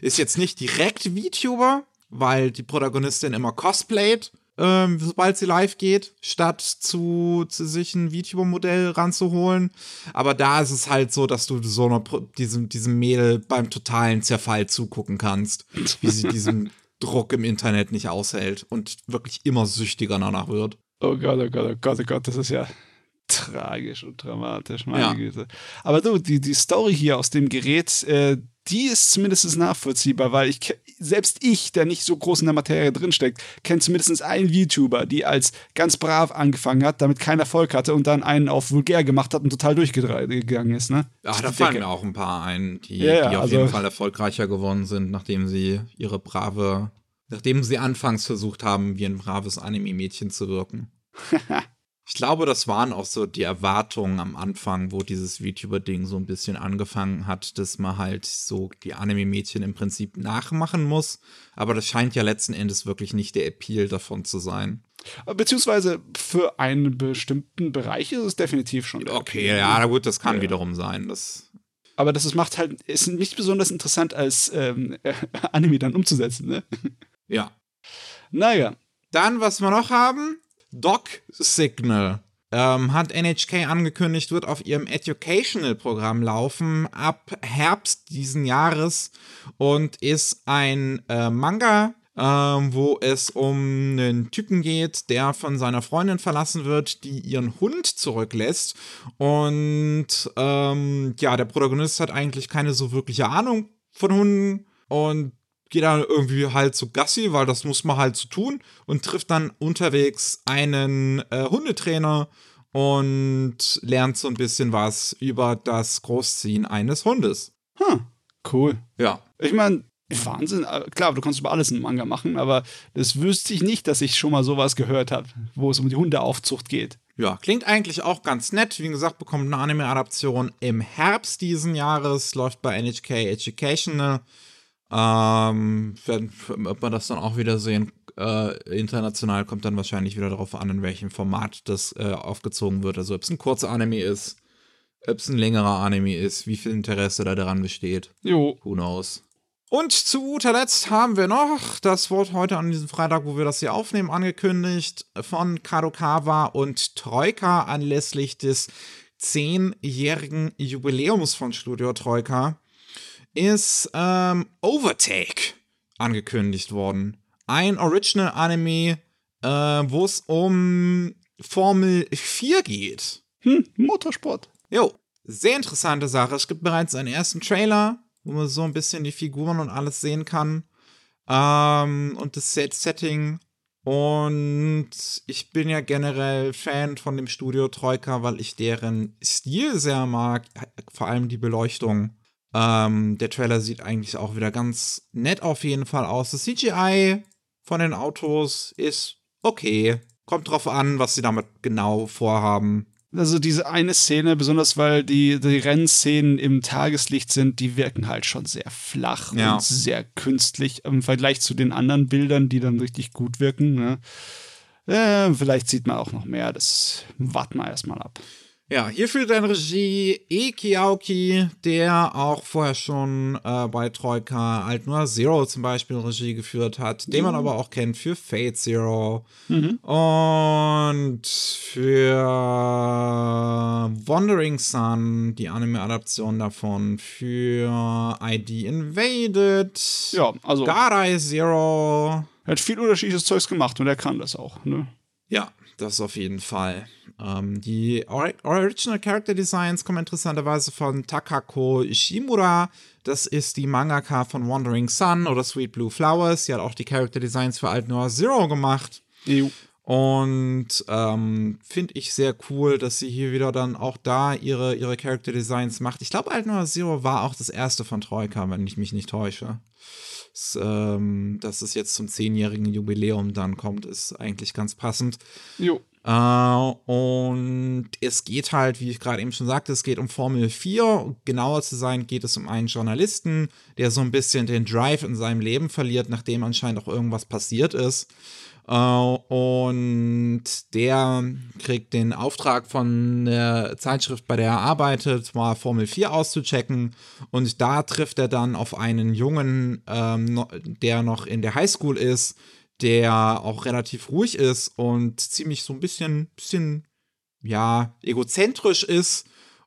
Ist jetzt nicht direkt VTuber, weil die Protagonistin immer cosplayt ähm, sobald sie live geht, statt zu, zu sich ein VTuber-Modell ranzuholen. Aber da ist es halt so, dass du so eine, diesem, diesem Mädel beim totalen Zerfall zugucken kannst, wie sie diesen Druck im Internet nicht aushält und wirklich immer süchtiger danach wird. Oh Gott, oh Gott, oh Gott, oh Gott, das ist ja tragisch und dramatisch, meine ja. Güte. Aber du, die, die Story hier aus dem Gerät, äh, die ist zumindest nachvollziehbar, weil ich selbst ich, der nicht so groß in der Materie drinsteckt, kenne zumindest einen YouTuber, die als ganz brav angefangen hat, damit keinen Erfolg hatte und dann einen auf vulgär gemacht hat und total durchgegangen ist, ne? Ja, da fallen mir auch ein paar ein, die, ja, die auf also, jeden Fall erfolgreicher geworden sind, nachdem sie ihre brave, nachdem sie anfangs versucht haben, wie ein braves Anime-Mädchen zu wirken. Ich glaube, das waren auch so die Erwartungen am Anfang, wo dieses VTuber-Ding so ein bisschen angefangen hat, dass man halt so die Anime-Mädchen im Prinzip nachmachen muss. Aber das scheint ja letzten Endes wirklich nicht der Appeal davon zu sein. Beziehungsweise für einen bestimmten Bereich ist es definitiv schon. Okay, ja, na gut, das kann ja. wiederum sein. Das aber das macht halt, ist nicht besonders interessant als ähm, Anime dann umzusetzen, ne? Ja. Naja. Dann, was wir noch haben, Doc Signal ähm, hat NHK angekündigt, wird auf ihrem Educational-Programm laufen ab Herbst diesen Jahres und ist ein äh, Manga, ähm, wo es um einen Typen geht, der von seiner Freundin verlassen wird, die ihren Hund zurücklässt. Und ähm, ja, der Protagonist hat eigentlich keine so wirkliche Ahnung von Hunden und geht dann irgendwie halt zu Gassi, weil das muss man halt so tun und trifft dann unterwegs einen äh, Hundetrainer und lernt so ein bisschen was über das Großziehen eines Hundes. Hm, cool. Ja. Ich meine, Wahnsinn. Äh, klar, du kannst über alles einen Manga machen, aber das wüsste ich nicht, dass ich schon mal sowas gehört habe, wo es um die Hundeaufzucht geht. Ja, klingt eigentlich auch ganz nett. Wie gesagt, bekommt eine Anime-Adaption im Herbst diesen Jahres, läuft bei NHK Educational. Ähm, ob man das dann auch wieder sehen, äh, international kommt dann wahrscheinlich wieder darauf an, in welchem Format das äh, aufgezogen wird. Also ob es ein kurzer Anime ist Ob es ein längerer Anime ist, wie viel Interesse da daran besteht. Jo. Who knows? Und zu guter Letzt haben wir noch das Wort heute an diesem Freitag, wo wir das hier aufnehmen, angekündigt von Kadokawa und Troika anlässlich des zehnjährigen Jubiläums von Studio Troika ist ähm, Overtake angekündigt worden. Ein Original-Anime, äh, wo es um Formel 4 geht. Hm, Motorsport. Jo, sehr interessante Sache. Es gibt bereits einen ersten Trailer, wo man so ein bisschen die Figuren und alles sehen kann. Ähm, und das Set Setting. Und ich bin ja generell Fan von dem Studio Troika, weil ich deren Stil sehr mag. Vor allem die Beleuchtung. Ähm, der Trailer sieht eigentlich auch wieder ganz nett auf jeden Fall aus. Das CGI von den Autos ist okay. Kommt drauf an, was sie damit genau vorhaben. Also diese eine Szene, besonders weil die, die Rennszenen im Tageslicht sind, die wirken halt schon sehr flach Ja. und sehr künstlich im Vergleich zu den anderen Bildern, die dann richtig gut wirken. Ne? Äh, vielleicht sieht man auch noch mehr. Das warten wir erstmal ab. Ja, hier führt dann Regie Eki Aoki, der auch vorher schon äh, bei Troika Alt Noir Zero zum Beispiel Regie geführt hat, den man aber auch kennt für Fate Zero. Und für Wandering Sun, die Anime-Adaption davon, für ID Invaded, Ja, also Garai Zero, er hat viel unterschiedliches Zeugs gemacht und er kann das auch. Ne? Ja, das auf jeden Fall. Ähm, die Ori Original Character Designs kommen interessanterweise von Takako Ishimura. Das ist die Mangaka von Wandering Sun oder Sweet Blue Flowers. Die hat auch die Character Designs für Alt Noir Zero gemacht. Jo. Und ähm, finde ich sehr cool, dass sie hier wieder dann auch da ihre, ihre Character Designs macht. Ich glaube, Alt Noir Zero war auch das erste von Troika, wenn ich mich nicht täusche. Das, ähm, dass es jetzt zum zehnjährigen Jubiläum dann kommt, ist eigentlich ganz passend. Jo. Äh, und es geht halt, wie ich gerade eben schon sagte, es geht um Formel 4. Um Genauer zu sein, geht es um einen Journalisten, der so ein bisschen den Drive in seinem Leben verliert, nachdem anscheinend auch irgendwas passiert ist. Äh, und der kriegt den Auftrag von der Zeitschrift, bei der er arbeitet, mal Formel 4 auszuchecken. Und da trifft er dann auf einen Jungen, ähm, der noch in der Highschool ist, der auch relativ ruhig ist und ziemlich so ein bisschen, bisschen ja, egozentrisch ist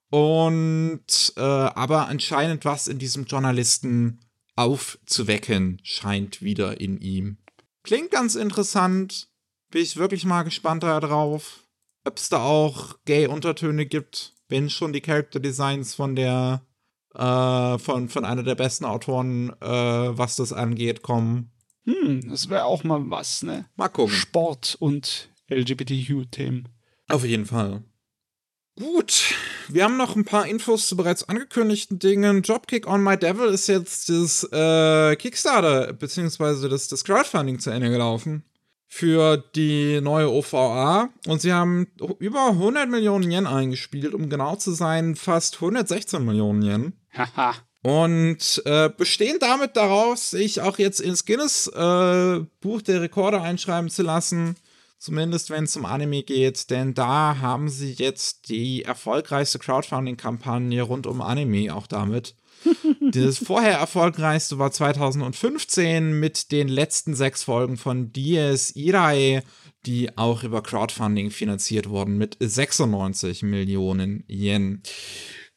und äh, aber anscheinend was in diesem Journalisten aufzuwecken scheint wieder in ihm. Klingt ganz interessant. Bin ich wirklich mal gespannt darauf, ob es da auch Gay-Untertöne gibt, wenn schon die Character Designs von der äh, von, von einer der besten Autoren, äh, was das angeht, kommen. Hm, das wäre auch mal was, ne? Mal gucken. Sport und LGBTQ-Themen. Auf jeden Fall. Gut, wir haben noch ein paar Infos zu bereits angekündigten Dingen. Dropkick on My Devil ist jetzt das äh, Kickstarter beziehungsweise das, das Crowdfunding zu Ende gelaufen für die neue OVA und sie haben über 100 Millionen Yen eingespielt, um genau zu sein, fast 116 Millionen Yen. Haha. Und äh, bestehen damit daraus, sich auch jetzt ins Guinness äh, Buch der Rekorde einschreiben zu lassen. Zumindest wenn es um Anime geht, denn da haben sie jetzt die erfolgreichste Crowdfunding-Kampagne rund um Anime auch damit. Das vorher erfolgreichste war 2015 mit den letzten sechs Folgen von Dies Irai, die auch über Crowdfunding finanziert wurden mit 96 Millionen Yen.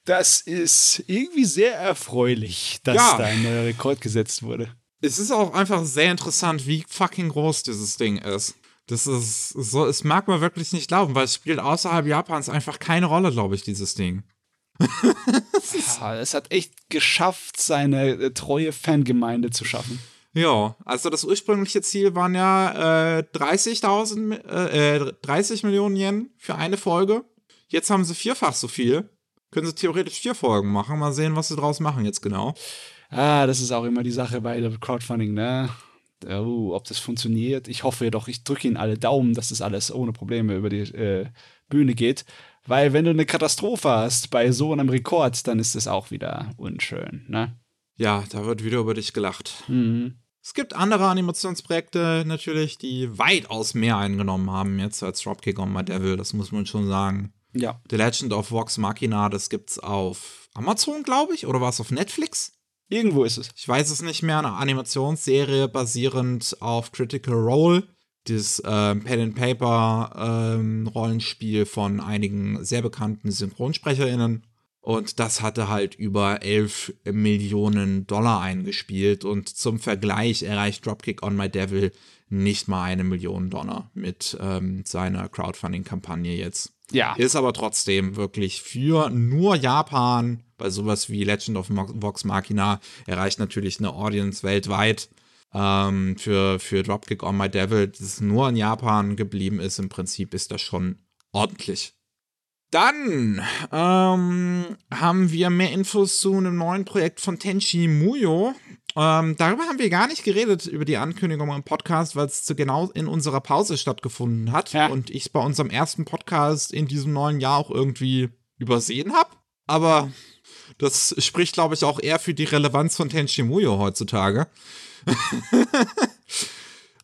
Das ist irgendwie sehr erfreulich, dass Ja. da ein neuer Rekord gesetzt wurde. es ist auch einfach sehr interessant, wie fucking groß dieses Ding ist. Das ist so, es mag man wirklich nicht glauben, weil es spielt außerhalb Japans einfach keine Rolle, glaube ich, dieses Ding. Ja, es hat echt geschafft, seine äh, treue Fangemeinde zu schaffen. Ja, also das ursprüngliche Ziel waren ja äh, 30.000, äh, äh, 30 Millionen Yen für eine Folge. Jetzt haben sie vierfach so viel. Können sie theoretisch vier Folgen machen. Mal sehen, was sie draus machen jetzt genau. Ah, das ist auch immer die Sache bei Crowdfunding, ne? Oh, ob das funktioniert. Ich hoffe doch, ich drücke Ihnen alle Daumen, dass das alles ohne Probleme über die äh, Bühne geht. Weil wenn du eine Katastrophe hast bei so einem Rekord, dann ist das auch wieder unschön, ne? Ja, da wird wieder über dich gelacht. Mhm. Es gibt andere Animationsprojekte natürlich, die weitaus mehr eingenommen haben jetzt als Dropkick on My Devil, das muss man schon sagen. Ja. The Legend of Vox Machina, das gibt's auf Amazon, glaube ich, oder war es auf Netflix? Irgendwo ist es. Ich weiß es nicht mehr. Eine Animationsserie basierend auf Critical Role, das ähm, Pen and Paper ähm, Rollenspiel von einigen sehr bekannten SynchronsprecherInnen. Und das hatte halt über 11 Millionen Dollar eingespielt. Und zum Vergleich erreicht Dropkick on My Devil nicht mal eine Million Dollar mit ähm, seiner Crowdfunding-Kampagne jetzt. Ja. Ist aber trotzdem wirklich für nur Japan bei sowas wie Legend of Vox Machina erreicht natürlich eine Audience weltweit. Ähm, für, für Dropkick on My Devil, das nur in Japan geblieben ist, im Prinzip ist das schon ordentlich. Dann ähm, haben wir mehr Infos zu einem neuen Projekt von Tenchi Muyo. Ähm, darüber haben wir gar nicht geredet, über die Ankündigung im Podcast, weil es genau in unserer Pause stattgefunden hat Ja. und ich es bei unserem ersten Podcast in diesem neuen Jahr auch irgendwie übersehen habe. Aber das spricht, glaube ich, auch eher für die Relevanz von Tenchi Muyo heutzutage.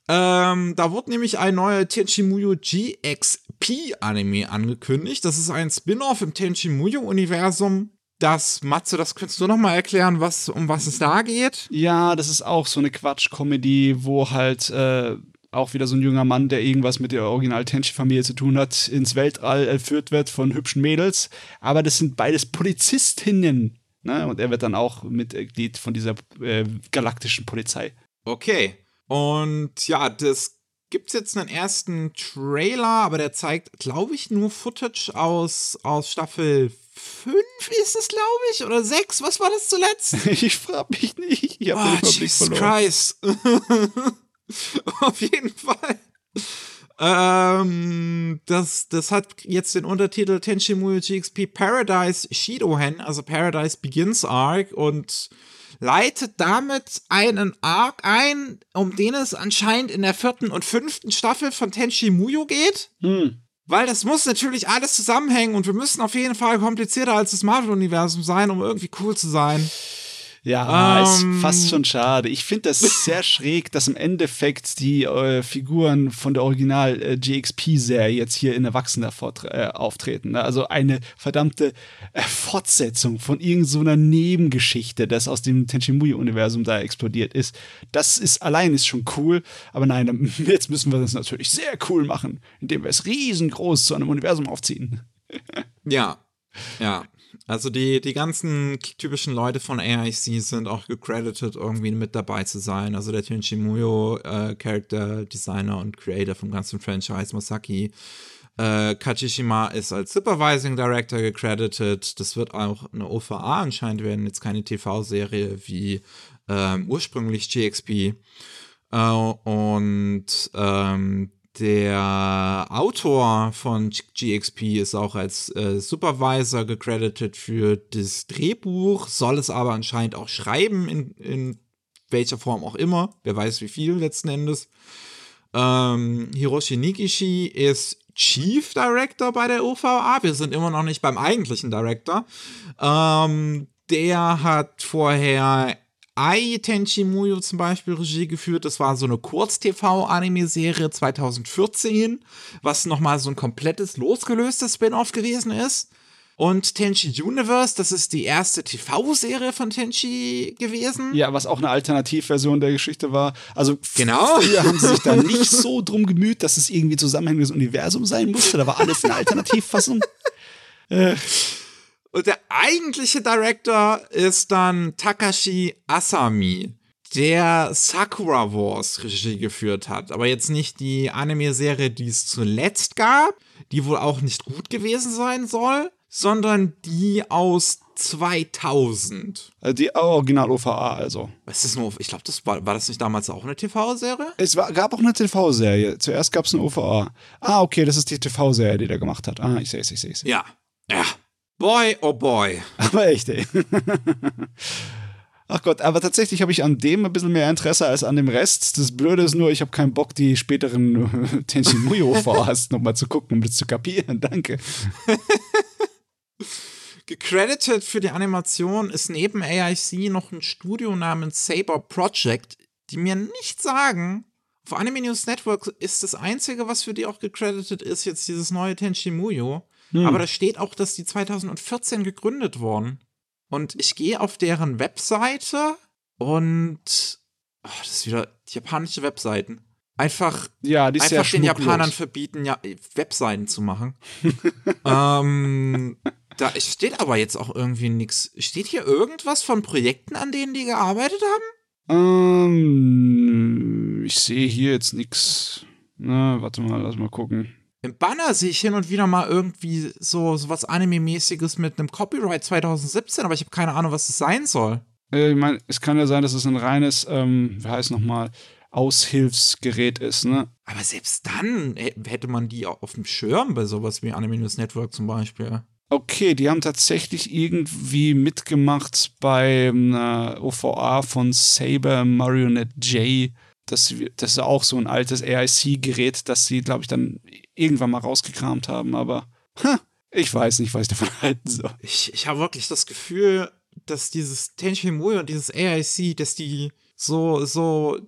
ähm, da wurde nämlich ein neuer Tenchi Muyo GXP Anime angekündigt. Das ist ein Spin-off im Tenchi Muyo Universum. Das, Matze, das könntest du noch mal erklären, was, um was es da geht? Ja, das ist auch so eine Quatsch-Comedy, wo halt äh, auch wieder so ein junger Mann, der irgendwas mit der Original-Tenchi-Familie zu tun hat, ins Weltall entführt wird von hübschen Mädels. Aber das sind beides Polizistinnen. Ne? Und er wird dann auch Mitglied von dieser äh, galaktischen Polizei. Okay. Und ja, das gibt's jetzt einen ersten Trailer, aber der zeigt, glaube ich, nur Footage aus, aus Staffel 5 ist es, glaube ich, oder 6. Was war das zuletzt? ich frage mich nicht. Ich habe Oh, den Überblick Jesus verloren. Christ. Auf jeden Fall. Ähm, das, das hat jetzt den Untertitel Tenshimuyo GXP Paradise Shidohen, also Paradise Begins Arc und leitet damit einen Arc ein, um den es anscheinend in der vierten und fünften Staffel von Tenshimuyo geht. Hm. Weil das muss natürlich alles zusammenhängen und wir müssen auf jeden Fall komplizierter als das Marvel-Universum sein, um irgendwie cool zu sein. Ja, Ähm. ist fast schon schade. Ich finde das sehr schräg, dass im Endeffekt die äh, Figuren von der Original äh, GXP-Serie jetzt hier in Erwachsener vortre- äh, auftreten. Ne? Also eine verdammte äh, Fortsetzung von irgendeiner so einer Nebengeschichte, das aus dem Tenshimuyo-Universum da explodiert ist. Das ist allein ist schon cool, aber nein, jetzt müssen wir das natürlich sehr cool machen, indem wir es riesengroß zu einem Universum aufziehen. Ja, ja. Also die, die ganzen typischen Leute von AIC sind auch gecredited, irgendwie mit dabei zu sein. Also der Tenchi Muyo, äh, Character Designer und Creator vom ganzen Franchise, Masaki äh, Kachishima ist als Supervising Director gecredited. Das wird auch eine OVA anscheinend werden, jetzt keine TV-Serie wie ähm, ursprünglich GXP. Äh, und ähm, der Autor von GXP ist auch als äh, Supervisor gecredited für das Drehbuch, soll es aber anscheinend auch schreiben, in, in welcher Form auch immer. Wer weiß wie viel letzten Endes. Ähm, Hiroshi Nikishi ist Chief Director bei der OVA. Wir sind immer noch nicht beim eigentlichen Director. Ähm, der hat vorher Ai Tenchi Muyo zum Beispiel Regie geführt. Das war so eine Kurz-TV-Anime-Serie 2014, was nochmal so ein komplettes losgelöstes Spin-off gewesen ist. Und Tenchi Universe, das ist die erste TV-Serie von Tenchi gewesen. Ja, was auch eine Alternativversion der Geschichte war. Also Genau. früher haben sie sich da nicht so drum gemüht, dass es irgendwie zusammenhängendes Universum sein musste. Da war alles eine Alternativfassung. Und der eigentliche Director ist dann Takashi Asami, der Sakura Wars Regie geführt hat. Aber jetzt nicht die Anime-Serie, die es zuletzt gab, die wohl auch nicht gut gewesen sein soll, sondern die aus 2000. Also die Original-OVA also. Was ist nur, ich glaube, das war, war das nicht damals auch eine TV-Serie? Es war, gab auch eine TV-Serie. Zuerst gab es eine OVA. Ah, okay, das ist die TV-Serie, die der gemacht hat. Ah, ich sehe es, ich sehe es. Ja. Ja. Boy, oh boy. Aber echt, ey. Ach Gott, aber tatsächlich habe ich an dem ein bisschen mehr Interesse als an dem Rest. Das Blöde ist nur, ich habe keinen Bock, die späteren Tenshin Muyo OVAs nochmal zu gucken, um das zu kapieren. Danke. Gecredited für die Animation ist neben AIC noch ein Studio namens Saber Project, die mir nicht sagen. Auf Anime News Network ist das einzige, was für die auch gecredited ist, jetzt dieses neue Tenchi Muyo. Hm. Aber da steht auch, dass die 2014 gegründet wurden. Und ich gehe auf deren Webseite und oh, das ist wieder japanische Webseiten. Einfach, ja, die einfach den Japanern verbieten, ja, Webseiten zu machen. ähm, da steht aber jetzt auch irgendwie nichts. Steht hier irgendwas von Projekten, an denen die gearbeitet haben? Ähm, ich sehe hier jetzt nichts. Na, warte mal, lass mal gucken. Im Banner sehe ich hin und wieder mal irgendwie so, so was Anime-mäßiges mit einem Copyright 2017, aber ich habe keine Ahnung, was das sein soll. Äh, ich meine, es kann ja sein, dass es ein reines, ähm, wie heißt nochmal, Aushilfsgerät ist, ne? Aber selbst dann hätte man die auch auf dem Schirm bei sowas wie Anime News Network zum Beispiel. Okay, die haben tatsächlich irgendwie mitgemacht bei einer OVA von Saber Marionette J das, das ist auch so ein altes AIC-Gerät, das sie, glaube ich, dann irgendwann mal rausgekramt haben, aber ha, ich weiß nicht, was ich davon halten soll. Ich, ich habe wirklich das Gefühl, dass dieses Tenchi Mui und dieses AIC, dass die so, so,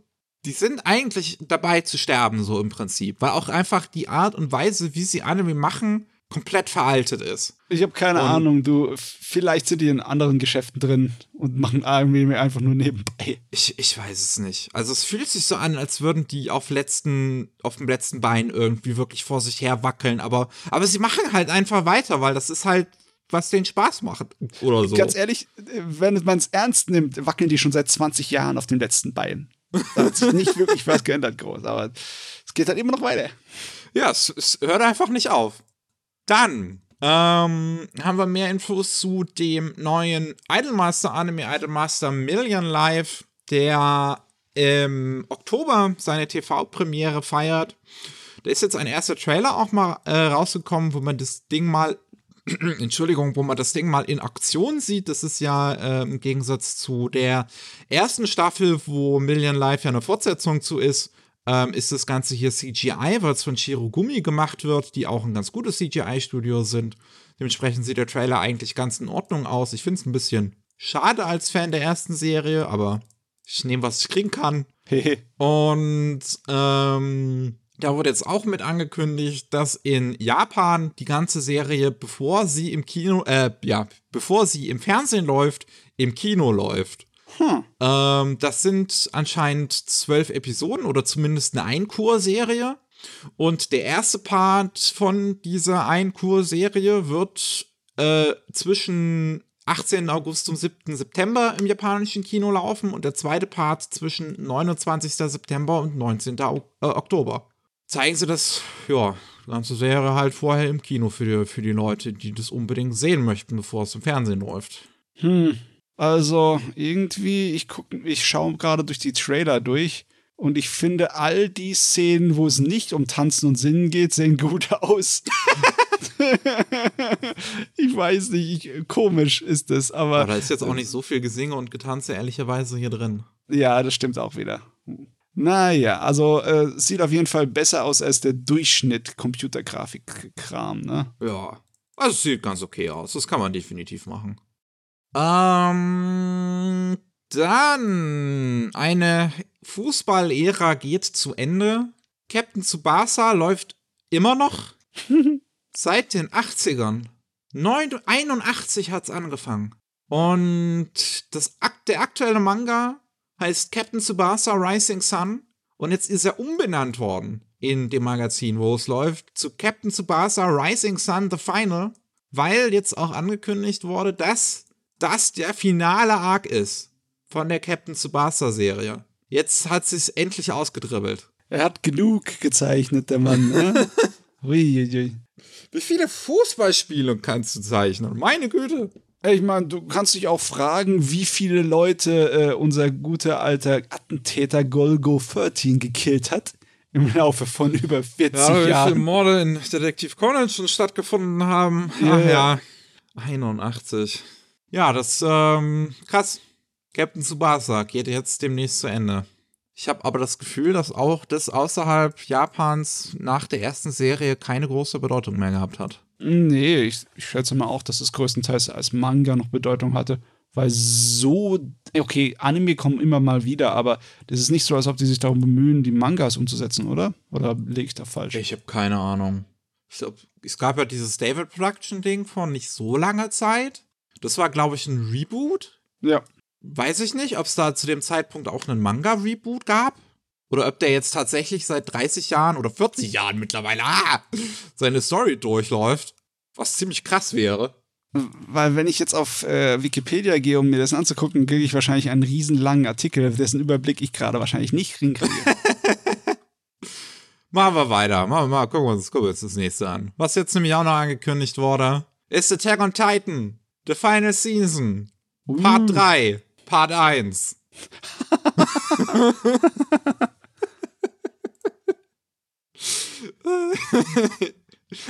die sind eigentlich dabei zu sterben, so im Prinzip. Weil auch einfach die Art und Weise, wie sie Anime machen, komplett veraltet ist. Ich habe keine und Ahnung, du, vielleicht sind die in anderen Geschäften drin und machen AMW einfach nur nebenbei. Ich, ich weiß es nicht. Also es fühlt sich so an, als würden die auf letzten, auf dem letzten Bein irgendwie wirklich vor sich her wackeln, aber, aber sie machen halt einfach weiter, weil das ist halt was den Spaß macht oder so. Ganz ehrlich, wenn man es ernst nimmt, wackeln die schon seit 20 Jahren auf dem letzten Bein. Da hat sich nicht wirklich was geändert groß, aber es geht halt immer noch weiter. Ja, es, es hört einfach nicht auf. Dann ähm, haben wir mehr Infos zu dem neuen Idolmaster Anime Idolmaster Million Live, der im Oktober seine TV-Premiere feiert. Da ist jetzt ein erster Trailer auch mal äh, rausgekommen, wo man das Ding mal, Entschuldigung, wo man das Ding mal in Aktion sieht. Das ist ja äh, im Gegensatz zu der ersten Staffel, wo Million Live ja eine Fortsetzung zu ist, ähm, ist das Ganze hier CGI, weil es von Shirogumi gemacht wird, die auch ein ganz gutes CGI-Studio sind. Dementsprechend sieht der Trailer eigentlich ganz in Ordnung aus. Ich finde es ein bisschen schade als Fan der ersten Serie, aber ich nehme, was ich kriegen kann. Und ähm, da wurde jetzt auch mit angekündigt, dass in Japan die ganze Serie, bevor sie im Kino, äh, ja, bevor sie im Fernsehen läuft, im Kino läuft. Hm. Ähm, das sind anscheinend zwölf Episoden oder zumindest eine Einkur-Serie. Und der erste Part von dieser Einkur-Serie wird äh, zwischen 18. August und 7. September im japanischen Kino laufen und der zweite Part zwischen 29. September und 19. O äh, Oktober. Zeigen sie das, ja, ganze Serie halt vorher im Kino für die, für die Leute, die das unbedingt sehen möchten, bevor es im Fernsehen läuft. Hm. Also irgendwie, ich gucke, ich schaue gerade durch die Trailer durch und ich finde all die Szenen, wo es nicht um Tanzen und Singen geht, sehen gut aus. ich weiß nicht, ich, komisch ist es, aber. aber da ist jetzt auch nicht so viel Gesinge und Getanze ehrlicherweise hier drin. Ja, das stimmt auch wieder. Naja, also äh, sieht auf jeden Fall besser aus als der Durchschnitt Computergrafik-Kram, ne? Ja. Also es sieht ganz okay aus. Das kann man definitiv machen. Ähm, dann eine Fußballära geht zu Ende. Captain Tsubasa läuft immer noch seit den 80ern. 81 hat es angefangen. Und das, der aktuelle Manga heißt Captain Tsubasa Rising Sun. Und jetzt ist er umbenannt worden in dem Magazin, wo es läuft, zu Captain Tsubasa Rising Sun The Final, weil jetzt auch angekündigt wurde, dass das der finale Arc ist von der Captain Tsubasa Serie. Jetzt hat sie es endlich ausgedribbelt. Er hat genug gezeichnet, der Mann. Ne? Uiuiui. Wie viele Fußballspiele kannst du zeichnen? Meine Güte. Ich meine, du kannst dich auch fragen, wie viele Leute äh, unser guter alter Attentäter Golgo 13 gekillt hat im Laufe von über 40 ja, Jahren. Wie viele Morde in Detektiv Conan schon stattgefunden haben. Ach ja. 81. Ja, das ähm, krass. Captain Tsubasa geht jetzt demnächst zu Ende. Ich habe aber das Gefühl, dass auch das außerhalb Japans nach der ersten Serie keine große Bedeutung mehr gehabt hat. Nee, ich, ich schätze mal auch, dass es größtenteils als Manga noch Bedeutung hatte. Weil so, okay, Anime kommen immer mal wieder, aber das ist nicht so, als ob die sich darum bemühen, die Mangas umzusetzen, oder? Oder lege ich da falsch? Ich habe keine Ahnung. Ich glaube, es gab ja dieses David Production-Ding vor nicht so langer Zeit. Das war, glaube ich, ein Reboot. Ja. Weiß ich nicht, ob es da zu dem Zeitpunkt auch einen Manga-Reboot gab. Oder ob der jetzt tatsächlich seit 30 Jahren oder 40 Jahren mittlerweile ah, seine Story durchläuft. Was ziemlich krass wäre. Weil wenn ich jetzt auf äh, Wikipedia gehe, um mir das anzugucken, kriege ich wahrscheinlich einen riesenlangen Artikel, dessen Überblick ich gerade wahrscheinlich nicht hinkriege. Machen wir weiter. Machen wir mal. Gucken wir uns, gucken wir uns das nächste an. Was jetzt nämlich auch noch angekündigt wurde, ist Attack on Titan. The Final Season. Part 3. Part 1.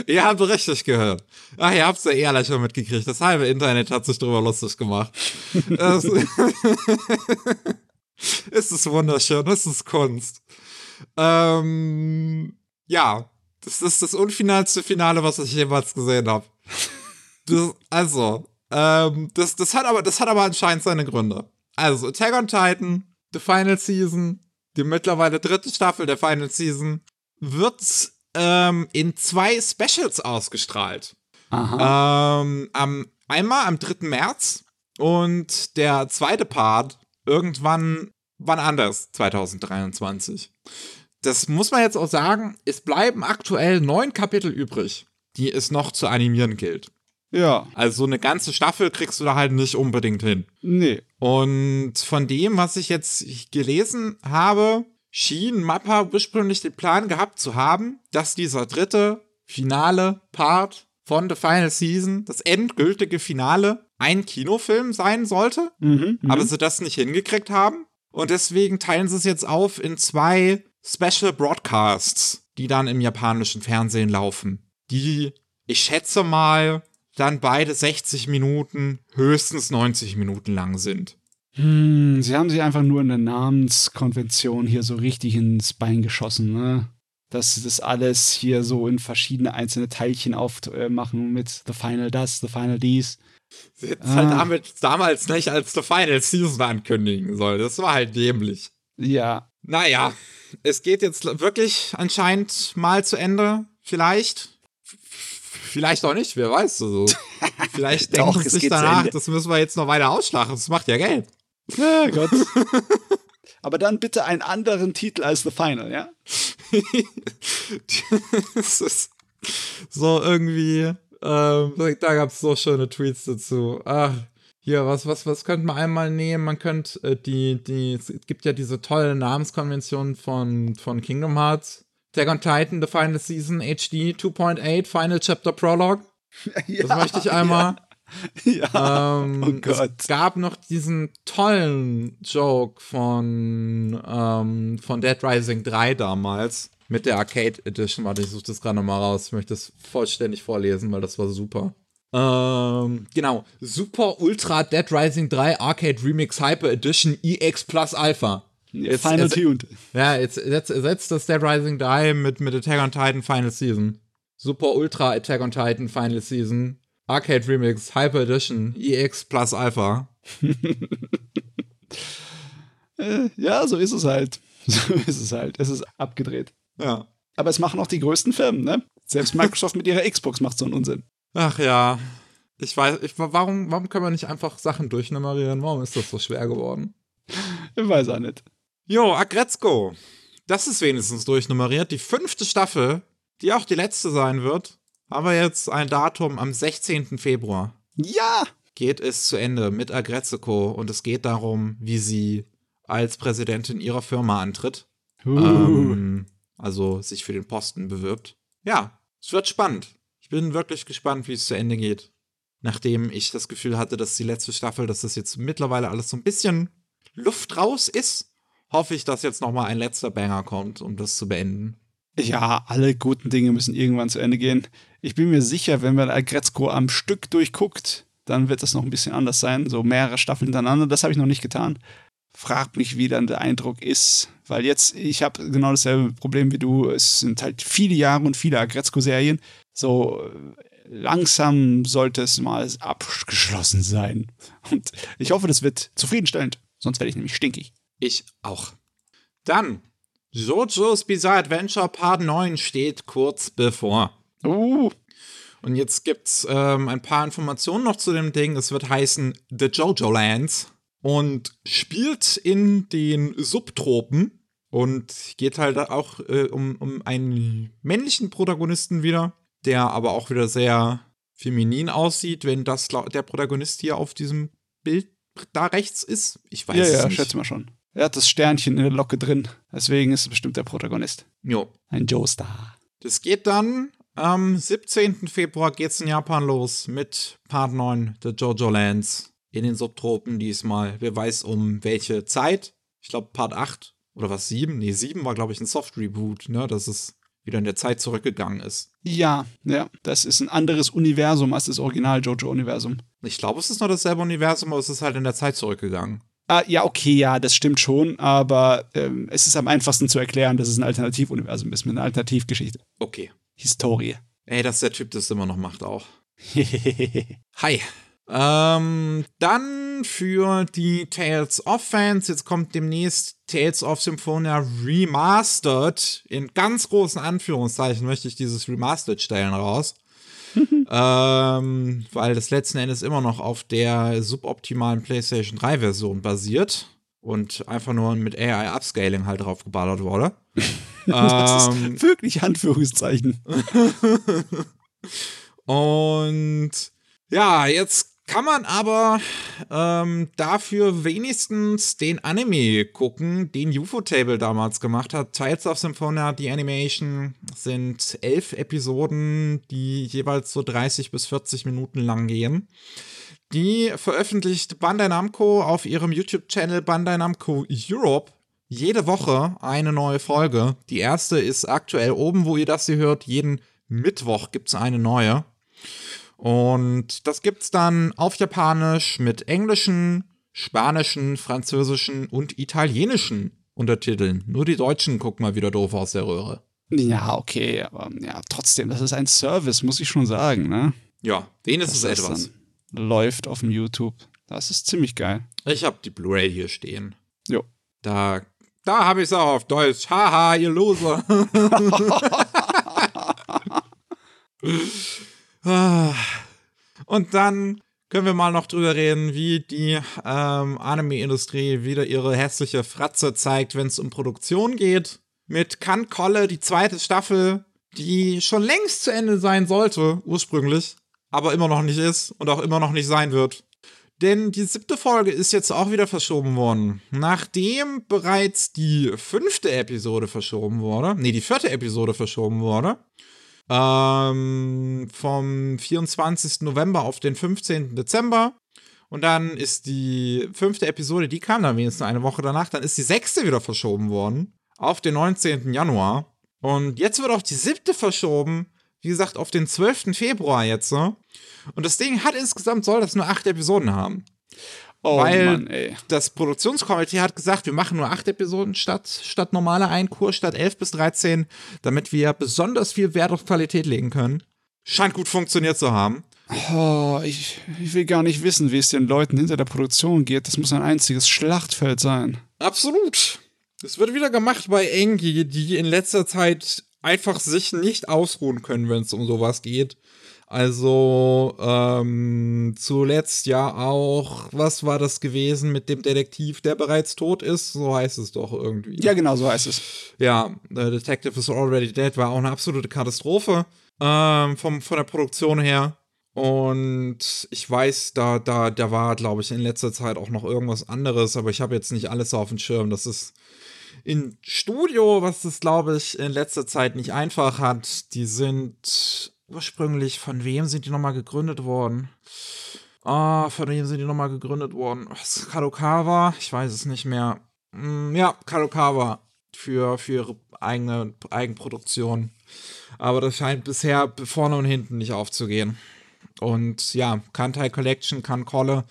ihr habt richtig gehört. Ach, ihr habt's ja ehrlich schon mitgekriegt. Das halbe Internet hat sich drüber lustig gemacht. es, es ist wunderschön. Es ist Kunst. Ähm, ja, das ist das unfinalste Finale, was ich jemals gesehen habe. Also, ähm, das, das, hat aber, das hat aber anscheinend seine Gründe. Also, Attack on Titan, The Final Season, die mittlerweile dritte Staffel der Final Season, wird ähm, in zwei Specials ausgestrahlt. Aha. Ähm, am, einmal am 3. März und der zweite Part irgendwann wann anders, 2023. Das muss man jetzt auch sagen, es bleiben aktuell neun Kapitel übrig, die es noch zu animieren gilt. Ja. Also so eine ganze Staffel kriegst du da halt nicht unbedingt hin. Nee. Und von dem, was ich jetzt gelesen habe, schien Mappa ursprünglich den Plan gehabt zu haben, dass dieser dritte finale Part von The Final Season, das endgültige Finale, ein Kinofilm sein sollte, Mhm, aber sie das nicht hingekriegt haben. Und deswegen teilen sie es jetzt auf in zwei Special Broadcasts, die dann im japanischen Fernsehen laufen. Die, ich schätze mal, dann beide 60 Minuten, höchstens 90 Minuten lang sind. Hm, sie haben sich einfach nur in der Namenskonvention hier so richtig ins Bein geschossen, ne? Dass sie das alles hier so in verschiedene einzelne Teilchen aufmachen mit The Final das, The Final dies. Sie hätten es halt damit damals nicht als The Final Season ankündigen sollen. Das war halt dämlich. Ja. Naja, es geht jetzt wirklich anscheinend mal zu Ende. Vielleicht. Vielleicht auch nicht, wer weiß. So. Vielleicht Doch, denken sie es sich danach, das müssen wir jetzt noch weiter ausschlagen. Das macht ja Geld. Ja, Gott. Aber dann bitte einen anderen Titel als The Final, ja? das ist so irgendwie, ähm, da gab es so schöne Tweets dazu. Ach, hier, was, was, was könnte man einmal nehmen? Man könnte äh, die, die, es gibt ja diese tolle Namenskonvention von, von Kingdom Hearts. Attack on Titan, The Final Season, HD 2.8, Final Chapter Prologue. Das möchte ich einmal. Ja. Ähm, Oh Gott. Es gab noch diesen tollen Joke von, ähm, von Dead Rising 3 damals mit der Arcade Edition. Warte, ich suche das gerade nochmal raus. Ich möchte das vollständig vorlesen, weil das war super. Ähm, genau. Super Ultra Dead Rising 3 Arcade Remix Hyper Edition EX Plus Alpha. Jetzt- Final Tuned. Ja, jetzt, jetzt ersetzt das Dead Rising 3 mit, mit Attack on Titan Final Season. Super Ultra Attack on Titan Final Season. Arcade Remix Hyper Edition EX Plus Alpha. Äh, ja, so ist es halt. So ist es halt. Es ist abgedreht. Ja. Aber es machen auch die größten Firmen, ne? Selbst Microsoft mit ihrer Xbox macht so einen Unsinn. Ach ja. Ich weiß, ich, warum, warum können wir nicht einfach Sachen durchnummerieren? Warum ist das so schwer geworden? Ich weiß auch nicht. Jo, Agretzko. Das ist wenigstens durchnummeriert. Die fünfte Staffel, die auch die letzte sein wird, haben wir jetzt ein Datum am 16. Februar. Ja! geht es zu Ende mit Agretzko und es geht darum, wie sie als Präsidentin ihrer Firma antritt. Uh. Ähm, also sich für den Posten bewirbt. Ja, es wird spannend. Ich bin wirklich gespannt, wie es zu Ende geht. Nachdem ich das Gefühl hatte, dass die letzte Staffel, dass das jetzt mittlerweile alles so ein bisschen Luft raus ist, hoffe ich, dass jetzt noch mal ein letzter Banger kommt, um das zu beenden. Ja, alle guten Dinge müssen irgendwann zu Ende gehen. Ich bin mir sicher, wenn man Agretzko am Stück durchguckt, dann wird das noch ein bisschen anders sein. So mehrere Staffeln hintereinander, das habe ich noch nicht getan. Frag mich, wie dann der Eindruck ist, weil jetzt, ich habe genau dasselbe Problem wie du. Es sind halt viele Jahre und viele Agretzko-Serien. So langsam sollte es mal abgeschlossen sein. Und ich hoffe, das wird zufriedenstellend. Sonst werde ich nämlich stinkig. Ich auch. Dann, JoJo's Bizarre Adventure Part 9 steht kurz bevor. Uh, Und jetzt gibt's ähm, ein paar Informationen noch zu dem Ding. Es wird heißen The Jojo Lands und spielt in den Subtropen und geht halt auch äh, um, um einen männlichen Protagonisten wieder, der aber auch wieder sehr feminin aussieht, wenn das der Protagonist hier auf diesem Bild da rechts ist. Ich weiß ja, es ja, nicht. schätze mal schon. Er hat das Sternchen in der Locke drin. Deswegen ist es bestimmt der Protagonist. Jo. Ein Joe-Star. Das geht dann am 17. Februar geht's in Japan los mit Part 9 The Jojo Lands in den Subtropen diesmal. Wer weiß um welche Zeit? Ich glaube Part 8 oder was 7? Nee, 7 war glaube ich ein Soft Reboot, ne, dass es wieder in der Zeit zurückgegangen ist. Ja, ja, das ist ein anderes Universum als das Original Jojo-Universum. Ich glaube, es ist noch dasselbe Universum, aber es ist halt in der Zeit zurückgegangen. Ah, ja, okay, ja, das stimmt schon, aber ähm, es ist am einfachsten zu erklären, dass es ein Alternativuniversum ist mit einer Alternativgeschichte. Okay. Historie. Ey, dass der Typ das immer noch macht auch. Hi. Ähm, dann für die Tales of Fans, jetzt kommt demnächst Tales of Symphonia Remastered. In ganz großen Anführungszeichen möchte ich dieses Remastered stellen raus. ähm, weil das letzten Endes immer noch auf der suboptimalen PlayStation 3 Version basiert und einfach nur mit AI Upscaling halt drauf geballert wurde. das Ähm, ist wirklich Anführungszeichen. Und ja, jetzt kann man aber ähm, dafür wenigstens den Anime gucken, den UFO-Table damals gemacht hat. Tales of Symphonia, die Animation, sind elf Episoden, die jeweils so 30 bis 40 Minuten lang gehen. Die veröffentlicht Bandai Namco auf ihrem YouTube-Channel Bandai Namco Europe jede Woche eine neue Folge. Die erste ist aktuell oben, wo ihr das hier hört. Jeden Mittwoch gibt es eine neue. Und das gibt's dann auf Japanisch mit englischen, spanischen, französischen und italienischen Untertiteln. Nur die Deutschen gucken mal wieder doof aus der Röhre. Ja, okay, aber ja, trotzdem, das ist ein Service, muss ich schon sagen, ne? Ja, es das etwas. läuft auf dem YouTube. Das ist ziemlich geil. Ich habe die Blu-ray hier stehen. Jo. Da, da habe ich es auch auf Deutsch. Haha, ihr Loser. Und dann können wir mal noch drüber reden, wie die ähm, Anime-Industrie wieder ihre hässliche Fratze zeigt, wenn es um Produktion geht. Mit Kan Kolle, die zweite Staffel, die schon längst zu Ende sein sollte, ursprünglich, aber immer noch nicht ist und auch immer noch nicht sein wird. Denn die siebte Folge ist jetzt auch wieder verschoben worden. Nachdem bereits die fünfte Episode verschoben wurde, nee, die vierte Episode verschoben wurde, ähm, vom 24. November auf den 15. Dezember. Und dann ist die fünfte Episode, die kam dann wenigstens eine Woche danach, dann ist die sechste wieder verschoben worden auf den 19. Januar. Und jetzt wird auch die siebte verschoben, wie gesagt, auf den 12. Februar jetzt. Ne? Und das Ding hat insgesamt, soll das nur acht Episoden haben. Oh Weil- Mann, ey. Das Produktionskomitee hat gesagt, wir machen nur acht Episoden statt, statt normaler Einkur, statt 11 bis 13, damit wir besonders viel Wert auf Qualität legen können. Scheint gut funktioniert zu haben. Oh, ich, ich will gar nicht wissen, wie es den Leuten hinter der Produktion geht. Das muss ein einziges Schlachtfeld sein. Absolut. Es wird wieder gemacht bei Engie, die in letzter Zeit einfach sich nicht ausruhen können, wenn es um sowas geht. Also ähm, zuletzt ja auch, was war das gewesen mit dem Detektiv, der bereits tot ist? So heißt es doch irgendwie. Ja, genau, so heißt es. Ja, The Detective is Already Dead war auch eine absolute Katastrophe ähm, vom, von der Produktion her. Und ich weiß, da, da, da war, glaube ich, in letzter Zeit auch noch irgendwas anderes, aber ich habe jetzt nicht alles auf dem Schirm. Das ist in Studio, was das, glaube ich, in letzter Zeit nicht einfach hat. Die sind ursprünglich, von wem sind die nochmal gegründet worden? Ah, von wem sind die nochmal gegründet worden? Was, Kadokawa? Ich weiß es nicht mehr. Mm, ja, Kadokawa für, für ihre eigene Eigenproduktion. Aber das scheint bisher vorne und hinten nicht aufzugehen. Und ja, Kantai Collection, Kankolle,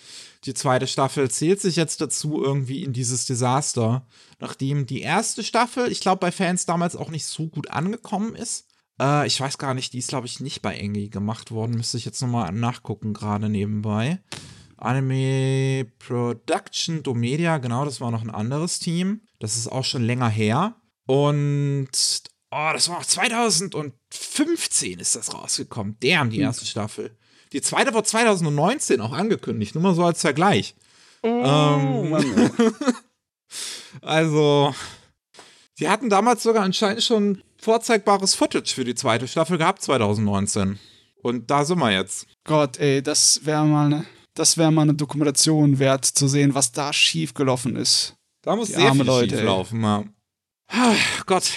die zweite Staffel zählt sich jetzt dazu irgendwie in dieses Desaster. Nachdem die erste Staffel, ich glaube, bei Fans damals auch nicht so gut angekommen ist. Äh, ich weiß gar nicht, die ist, glaube ich, nicht bei Engie gemacht worden. Müsste ich jetzt nochmal nachgucken, gerade nebenbei. Anime Production Domedia, genau, das war noch ein anderes Team. Das ist auch schon länger her. Und oh, das war auch 2015 ist das rausgekommen. Damn, die erste Staffel. Die zweite war 2019 auch angekündigt, nur mal so als Vergleich. Oh, Ähm. Mann. Also, sie hatten damals sogar anscheinend schon vorzeigbares Footage für die zweite Staffel gehabt, 2019. Und da sind wir jetzt. Gott, ey, das wäre mal eine, das wäre mal eine Dokumentation wert zu sehen, was da schiefgelaufen ist. Da muss Die sehr arme viel Leute, schief ey. laufen, ja. Ah, Gott.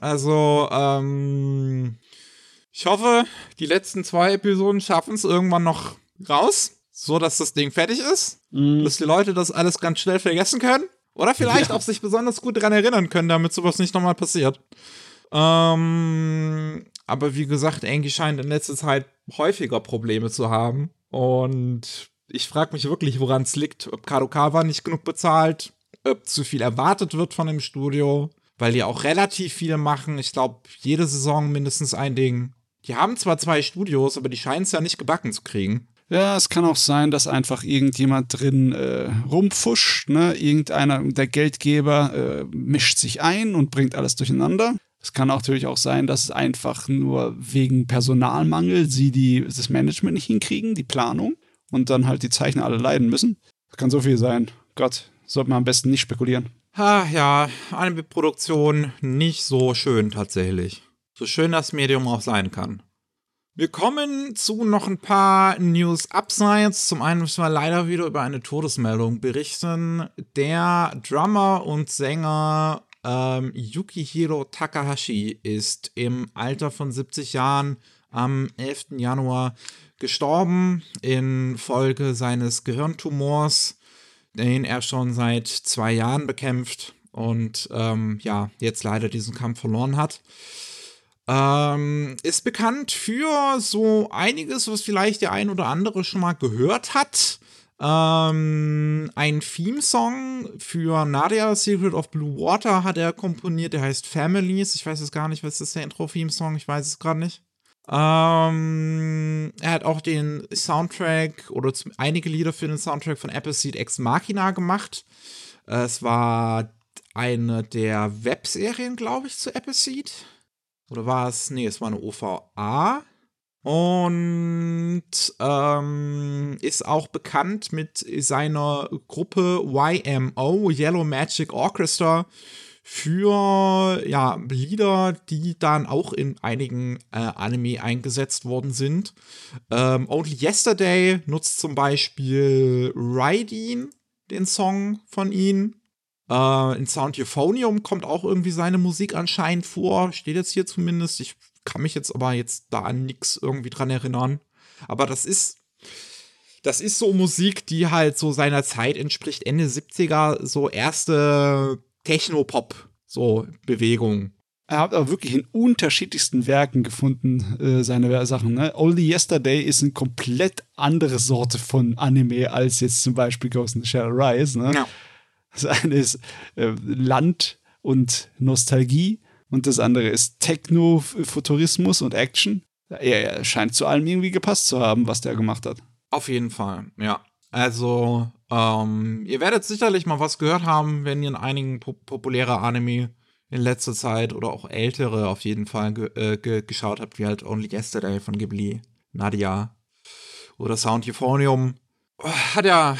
Also, ähm, ich hoffe, die letzten zwei Episoden schaffen es irgendwann noch raus, so dass das Ding fertig ist, dass die Leute das alles ganz schnell vergessen können oder vielleicht Ja. auch sich besonders gut daran erinnern können, damit sowas nicht nochmal passiert. Ähm, aber wie gesagt, Angie scheint in letzter Zeit häufiger Probleme zu haben und ich frage mich wirklich, woran es liegt, ob Kadokawa nicht genug bezahlt, ob zu viel erwartet wird von dem Studio, weil die auch relativ viel machen. Ich glaube, jede Saison mindestens ein Ding. Die haben zwar zwei Studios, aber die scheinen es ja nicht gebacken zu kriegen. Ja, es kann auch sein, dass einfach irgendjemand drin äh, rumfuscht, ne? Irgendeiner, der Geldgeber äh, mischt sich ein und bringt alles durcheinander. Es kann natürlich auch sein, dass es einfach nur wegen Personalmangel sie die, das Management nicht hinkriegen, die Planung, und dann halt die Zeichner alle leiden müssen. Das kann so viel sein. Gott, sollte man am besten nicht spekulieren. Ha, ja, Anime-Produktion nicht so schön tatsächlich. So schön das Medium auch sein kann. Wir kommen zu noch ein paar News Upsides. Zum einen müssen wir leider wieder über eine Todesmeldung berichten. Der Drummer und Sänger ähm, Yukihiro Takahashi ist im Alter von 70 Jahren am 11. Januar gestorben infolge seines Gehirntumors, den er schon seit zwei Jahren bekämpft und ähm, ja, jetzt leider diesen Kampf verloren hat. Ähm, ist bekannt für so einiges, was vielleicht der ein oder andere schon mal gehört hat. Ähm, ein Theme-Song für Nadia Secret of Blue Water hat er komponiert, der heißt Families. Ich weiß es gar nicht, was ist der Intro-Theme-Song? Ich weiß es gerade nicht. Ähm, er hat auch den Soundtrack oder einige Lieder für den Soundtrack von Appleseed Ex Machina gemacht. Es war eine der Webserien, glaube ich, zu Appleseed. Oder war es? Nee, es war eine OVA. Und ähm, ist auch bekannt mit seiner Gruppe YMO, Yellow Magic Orchestra, für ja, Lieder, die dann auch in einigen äh, Anime eingesetzt worden sind. Ähm, Only Yesterday nutzt zum Beispiel Raideen, den Song von ihm. Äh, in Sound Euphonium kommt auch irgendwie seine Musik anscheinend vor. Steht jetzt hier zumindest. Ich kann mich jetzt aber jetzt da an nichts irgendwie dran erinnern. Aber das ist. Das ist so Musik, die halt so seiner Zeit entspricht, Ende 70er, so erste Techno-Pop, so Bewegung. Er hat aber wirklich in unterschiedlichsten Werken gefunden, äh, seine Sachen. Ne? Only Yesterday ist eine komplett andere Sorte von Anime als jetzt zum Beispiel Ghost in the Shell Rise. Ne? Ja. Das eine ist äh, Land und Nostalgie und das andere ist Techno-Futurismus und Action. Er, scheint zu allem irgendwie gepasst zu haben, was der gemacht hat. Auf jeden Fall, ja. Also, ähm, ihr werdet sicherlich mal was gehört haben, wenn ihr in einigen po populäre Anime in letzter Zeit oder auch ältere auf jeden Fall ge äh, ge geschaut habt, wie halt Only Yesterday von Ghibli, Nadia oder Sound Euphonium. Hat ja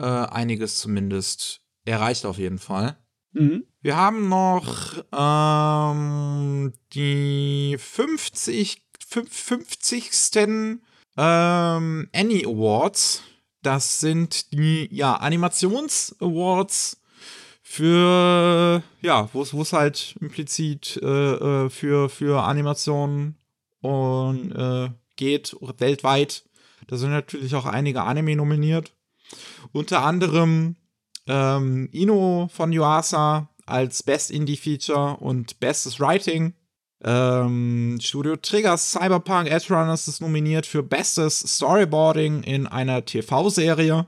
äh, einiges zumindest erreicht auf jeden Fall. Mhm. Wir haben noch ähm, die 50, fünf- 50. Ähm, Annie Awards. Das sind die ja, Animations-Awards für, ja, wo es halt implizit äh, äh, für, für Animationen und äh, geht weltweit. Da sind natürlich auch einige Anime nominiert. Unter anderem ähm, Ino von Yuasa als Best Indie Feature und Bestes Writing. Ähm, Studio Triggers Cyberpunk Edge Runners ist nominiert für Bestes Storyboarding in einer TV-Serie.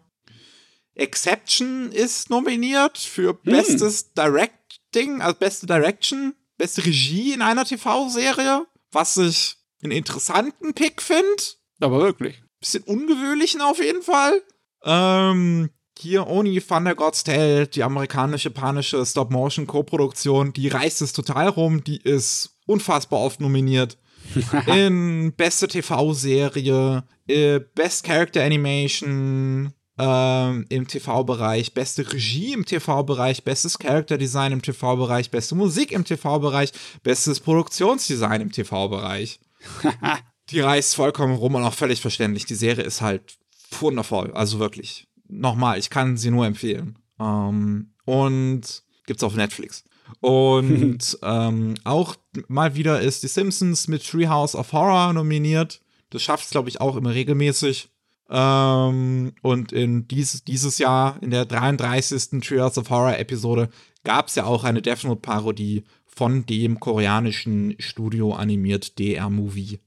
Exception ist nominiert für Bestes Directing, also beste Direction, beste Regie in einer TV-Serie, was ich einen interessanten Pick finde Aber wirklich. bisschen ungewöhnlichen auf jeden Fall. Ähm, hier Oni Thunder God's Tale, die amerikanisch-japanische Stop-Motion-Co-Produktion, die reißt es total rum, die ist unfassbar oft nominiert. in beste TV-Serie, äh, Best Character Animation ähm, im TV-Bereich, beste Regie im TV-Bereich, bestes Character Design im TV-Bereich, beste Musik im TV-Bereich, bestes Produktionsdesign im TV-Bereich. Die reißt vollkommen rum und auch völlig verständlich. Die Serie ist halt wundervoll, also wirklich. Nochmal, ich kann sie nur empfehlen. Ähm, und gibt's auf Netflix. Und ähm, auch mal wieder ist die Simpsons mit Treehouse of Horror nominiert. Das schafft es, glaube ich, auch immer regelmäßig. Ähm, und in dies, dieses Jahr, in der 33. Treehouse of Horror Episode, gab es ja auch eine Death Note Parodie von dem koreanischen Studio animiert DR Movie.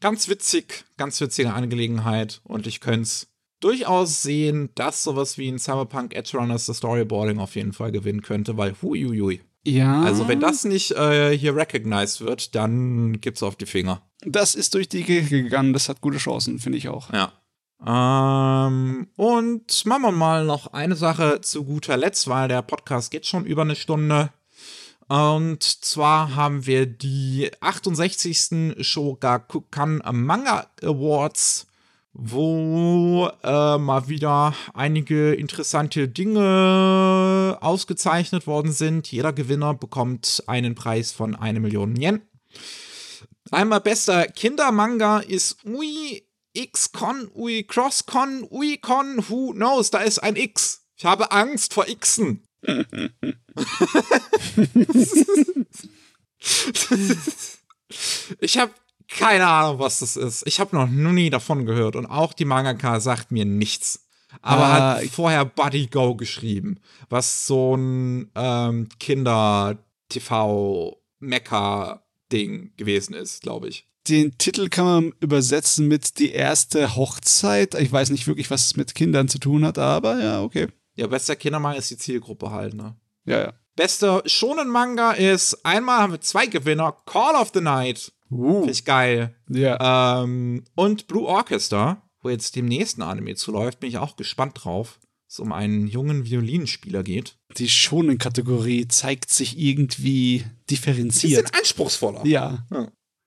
Ganz witzig, ganz witzige Angelegenheit und ich könnte es durchaus sehen, dass sowas wie ein Cyberpunk Edge Runners das Storyboarding auf jeden Fall gewinnen könnte, weil huiuiui. Ja. Also wenn das nicht äh, hier recognized wird, dann gibt's auf die Finger. Das ist durch die Gegend gegangen, das hat gute Chancen, finde ich auch. Ja. Ähm, und machen wir mal noch eine Sache zu guter Letzt, weil der Podcast geht schon über eine Stunde. Und zwar haben wir die 68. Shogakukan Manga Awards wo äh, mal wieder einige interessante Dinge ausgezeichnet worden sind. Jeder Gewinner bekommt einen Preis von eine Million Yen. Einmal bester Kindermanga ist Ui X-Con, Ui Cross-Con, Ui Con, who knows, da ist ein X. Ich habe Angst vor Xen. ich habe keine Ahnung, was das ist. Ich habe noch nie davon gehört und auch die Mangaka sagt mir nichts. Aber Ah, hat vorher Buddy Go geschrieben, was so ein ähm, Kinder-TV-Mecha-Ding gewesen ist, glaube ich. Den Titel kann man übersetzen mit die erste Hochzeit. Ich weiß nicht wirklich, was es mit Kindern zu tun hat, aber ja, okay. Ja, bester Kindermanga ist die Zielgruppe halt, ne? Ja, ja. Bester Shonen Manga ist, einmal haben wir zwei Gewinner, Call of the Night. Uh, Finde ich geil. ja. Ähm, und Blue Orchestra, wo jetzt dem nächsten Anime zuläuft, bin ich auch gespannt drauf. Es um einen jungen Violinspieler geht. Die Shonen-Kategorie zeigt sich irgendwie differenziert. Bisschen anspruchsvoller. Ja.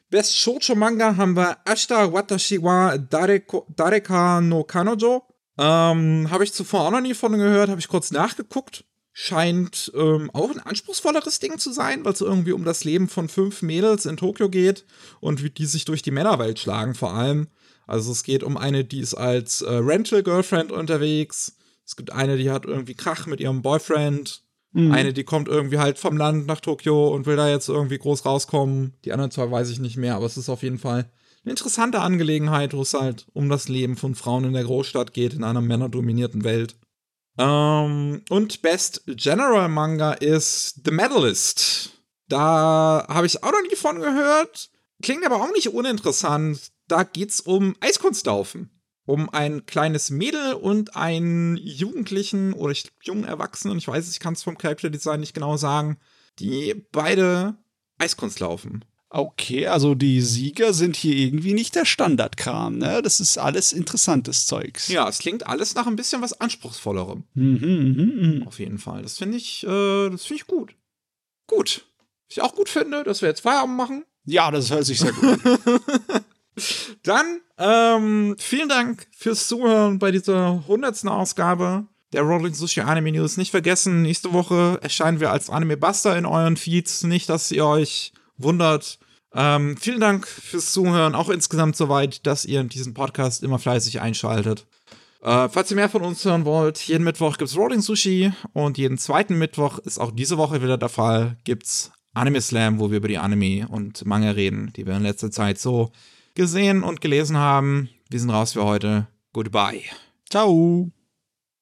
Best Shoujo Manga haben wir Ashita Watashi wa Dareko, Dareka no Kanojo. Ähm, habe ich zuvor auch noch nie von gehört, habe ich kurz nachgeguckt. Scheint ähm, auch ein anspruchsvolleres Ding zu sein, weil es irgendwie um das Leben von fünf Mädels in Tokio geht und wie die sich durch die Männerwelt schlagen vor allem. Also es geht um eine, die ist als äh, Rental Girlfriend unterwegs. Es gibt eine, die hat irgendwie Krach mit ihrem Boyfriend. Eine, die kommt irgendwie halt vom Land nach Tokio und will da jetzt irgendwie groß rauskommen. Die anderen zwei weiß ich nicht mehr, aber es ist auf jeden Fall eine interessante Angelegenheit, wo es halt um das Leben von Frauen in der Großstadt geht, in einer männerdominierten Welt. Ähm, und Best General Manga ist The Medalist. Da habe ich auch noch nie von gehört. Klingt aber auch nicht uninteressant. Da geht's um Eiskunstlaufen. Um ein kleines Mädel und einen Jugendlichen oder ich- jungen Erwachsenen, ich weiß es, ich kann es vom Charakterdesign nicht genau sagen, die beide Eiskunst laufen. Okay, also die Sieger sind hier irgendwie nicht der Standardkram, ne? Das ist alles interessantes Zeugs. Ja, es klingt alles nach ein bisschen was Anspruchsvollerem. Mhm, mhm, mhm. Auf jeden Fall. Das finde ich, äh, das finde ich gut. Gut. Was ich auch gut finde, dass wir jetzt Feierabend machen. Ja, das hört sich sehr gut an. Dann, ähm, vielen Dank fürs Zuhören bei dieser hundertsten Ausgabe der Rolling Sushi Anime News. Nicht vergessen, nächste Woche erscheinen wir als Anime Buster in euren Feeds. Nicht, dass ihr euch wundert. Ähm, vielen Dank fürs Zuhören, auch insgesamt soweit, dass ihr diesen Podcast immer fleißig einschaltet. Äh, falls ihr mehr von uns hören wollt, jeden Mittwoch gibt's Rolling Sushi und jeden zweiten Mittwoch ist auch diese Woche wieder der Fall, gibt's Anime Slam, wo wir über die Anime und Manga reden, die wir in letzter Zeit so gesehen und gelesen haben. Wir sind raus für heute. Goodbye. Ciao.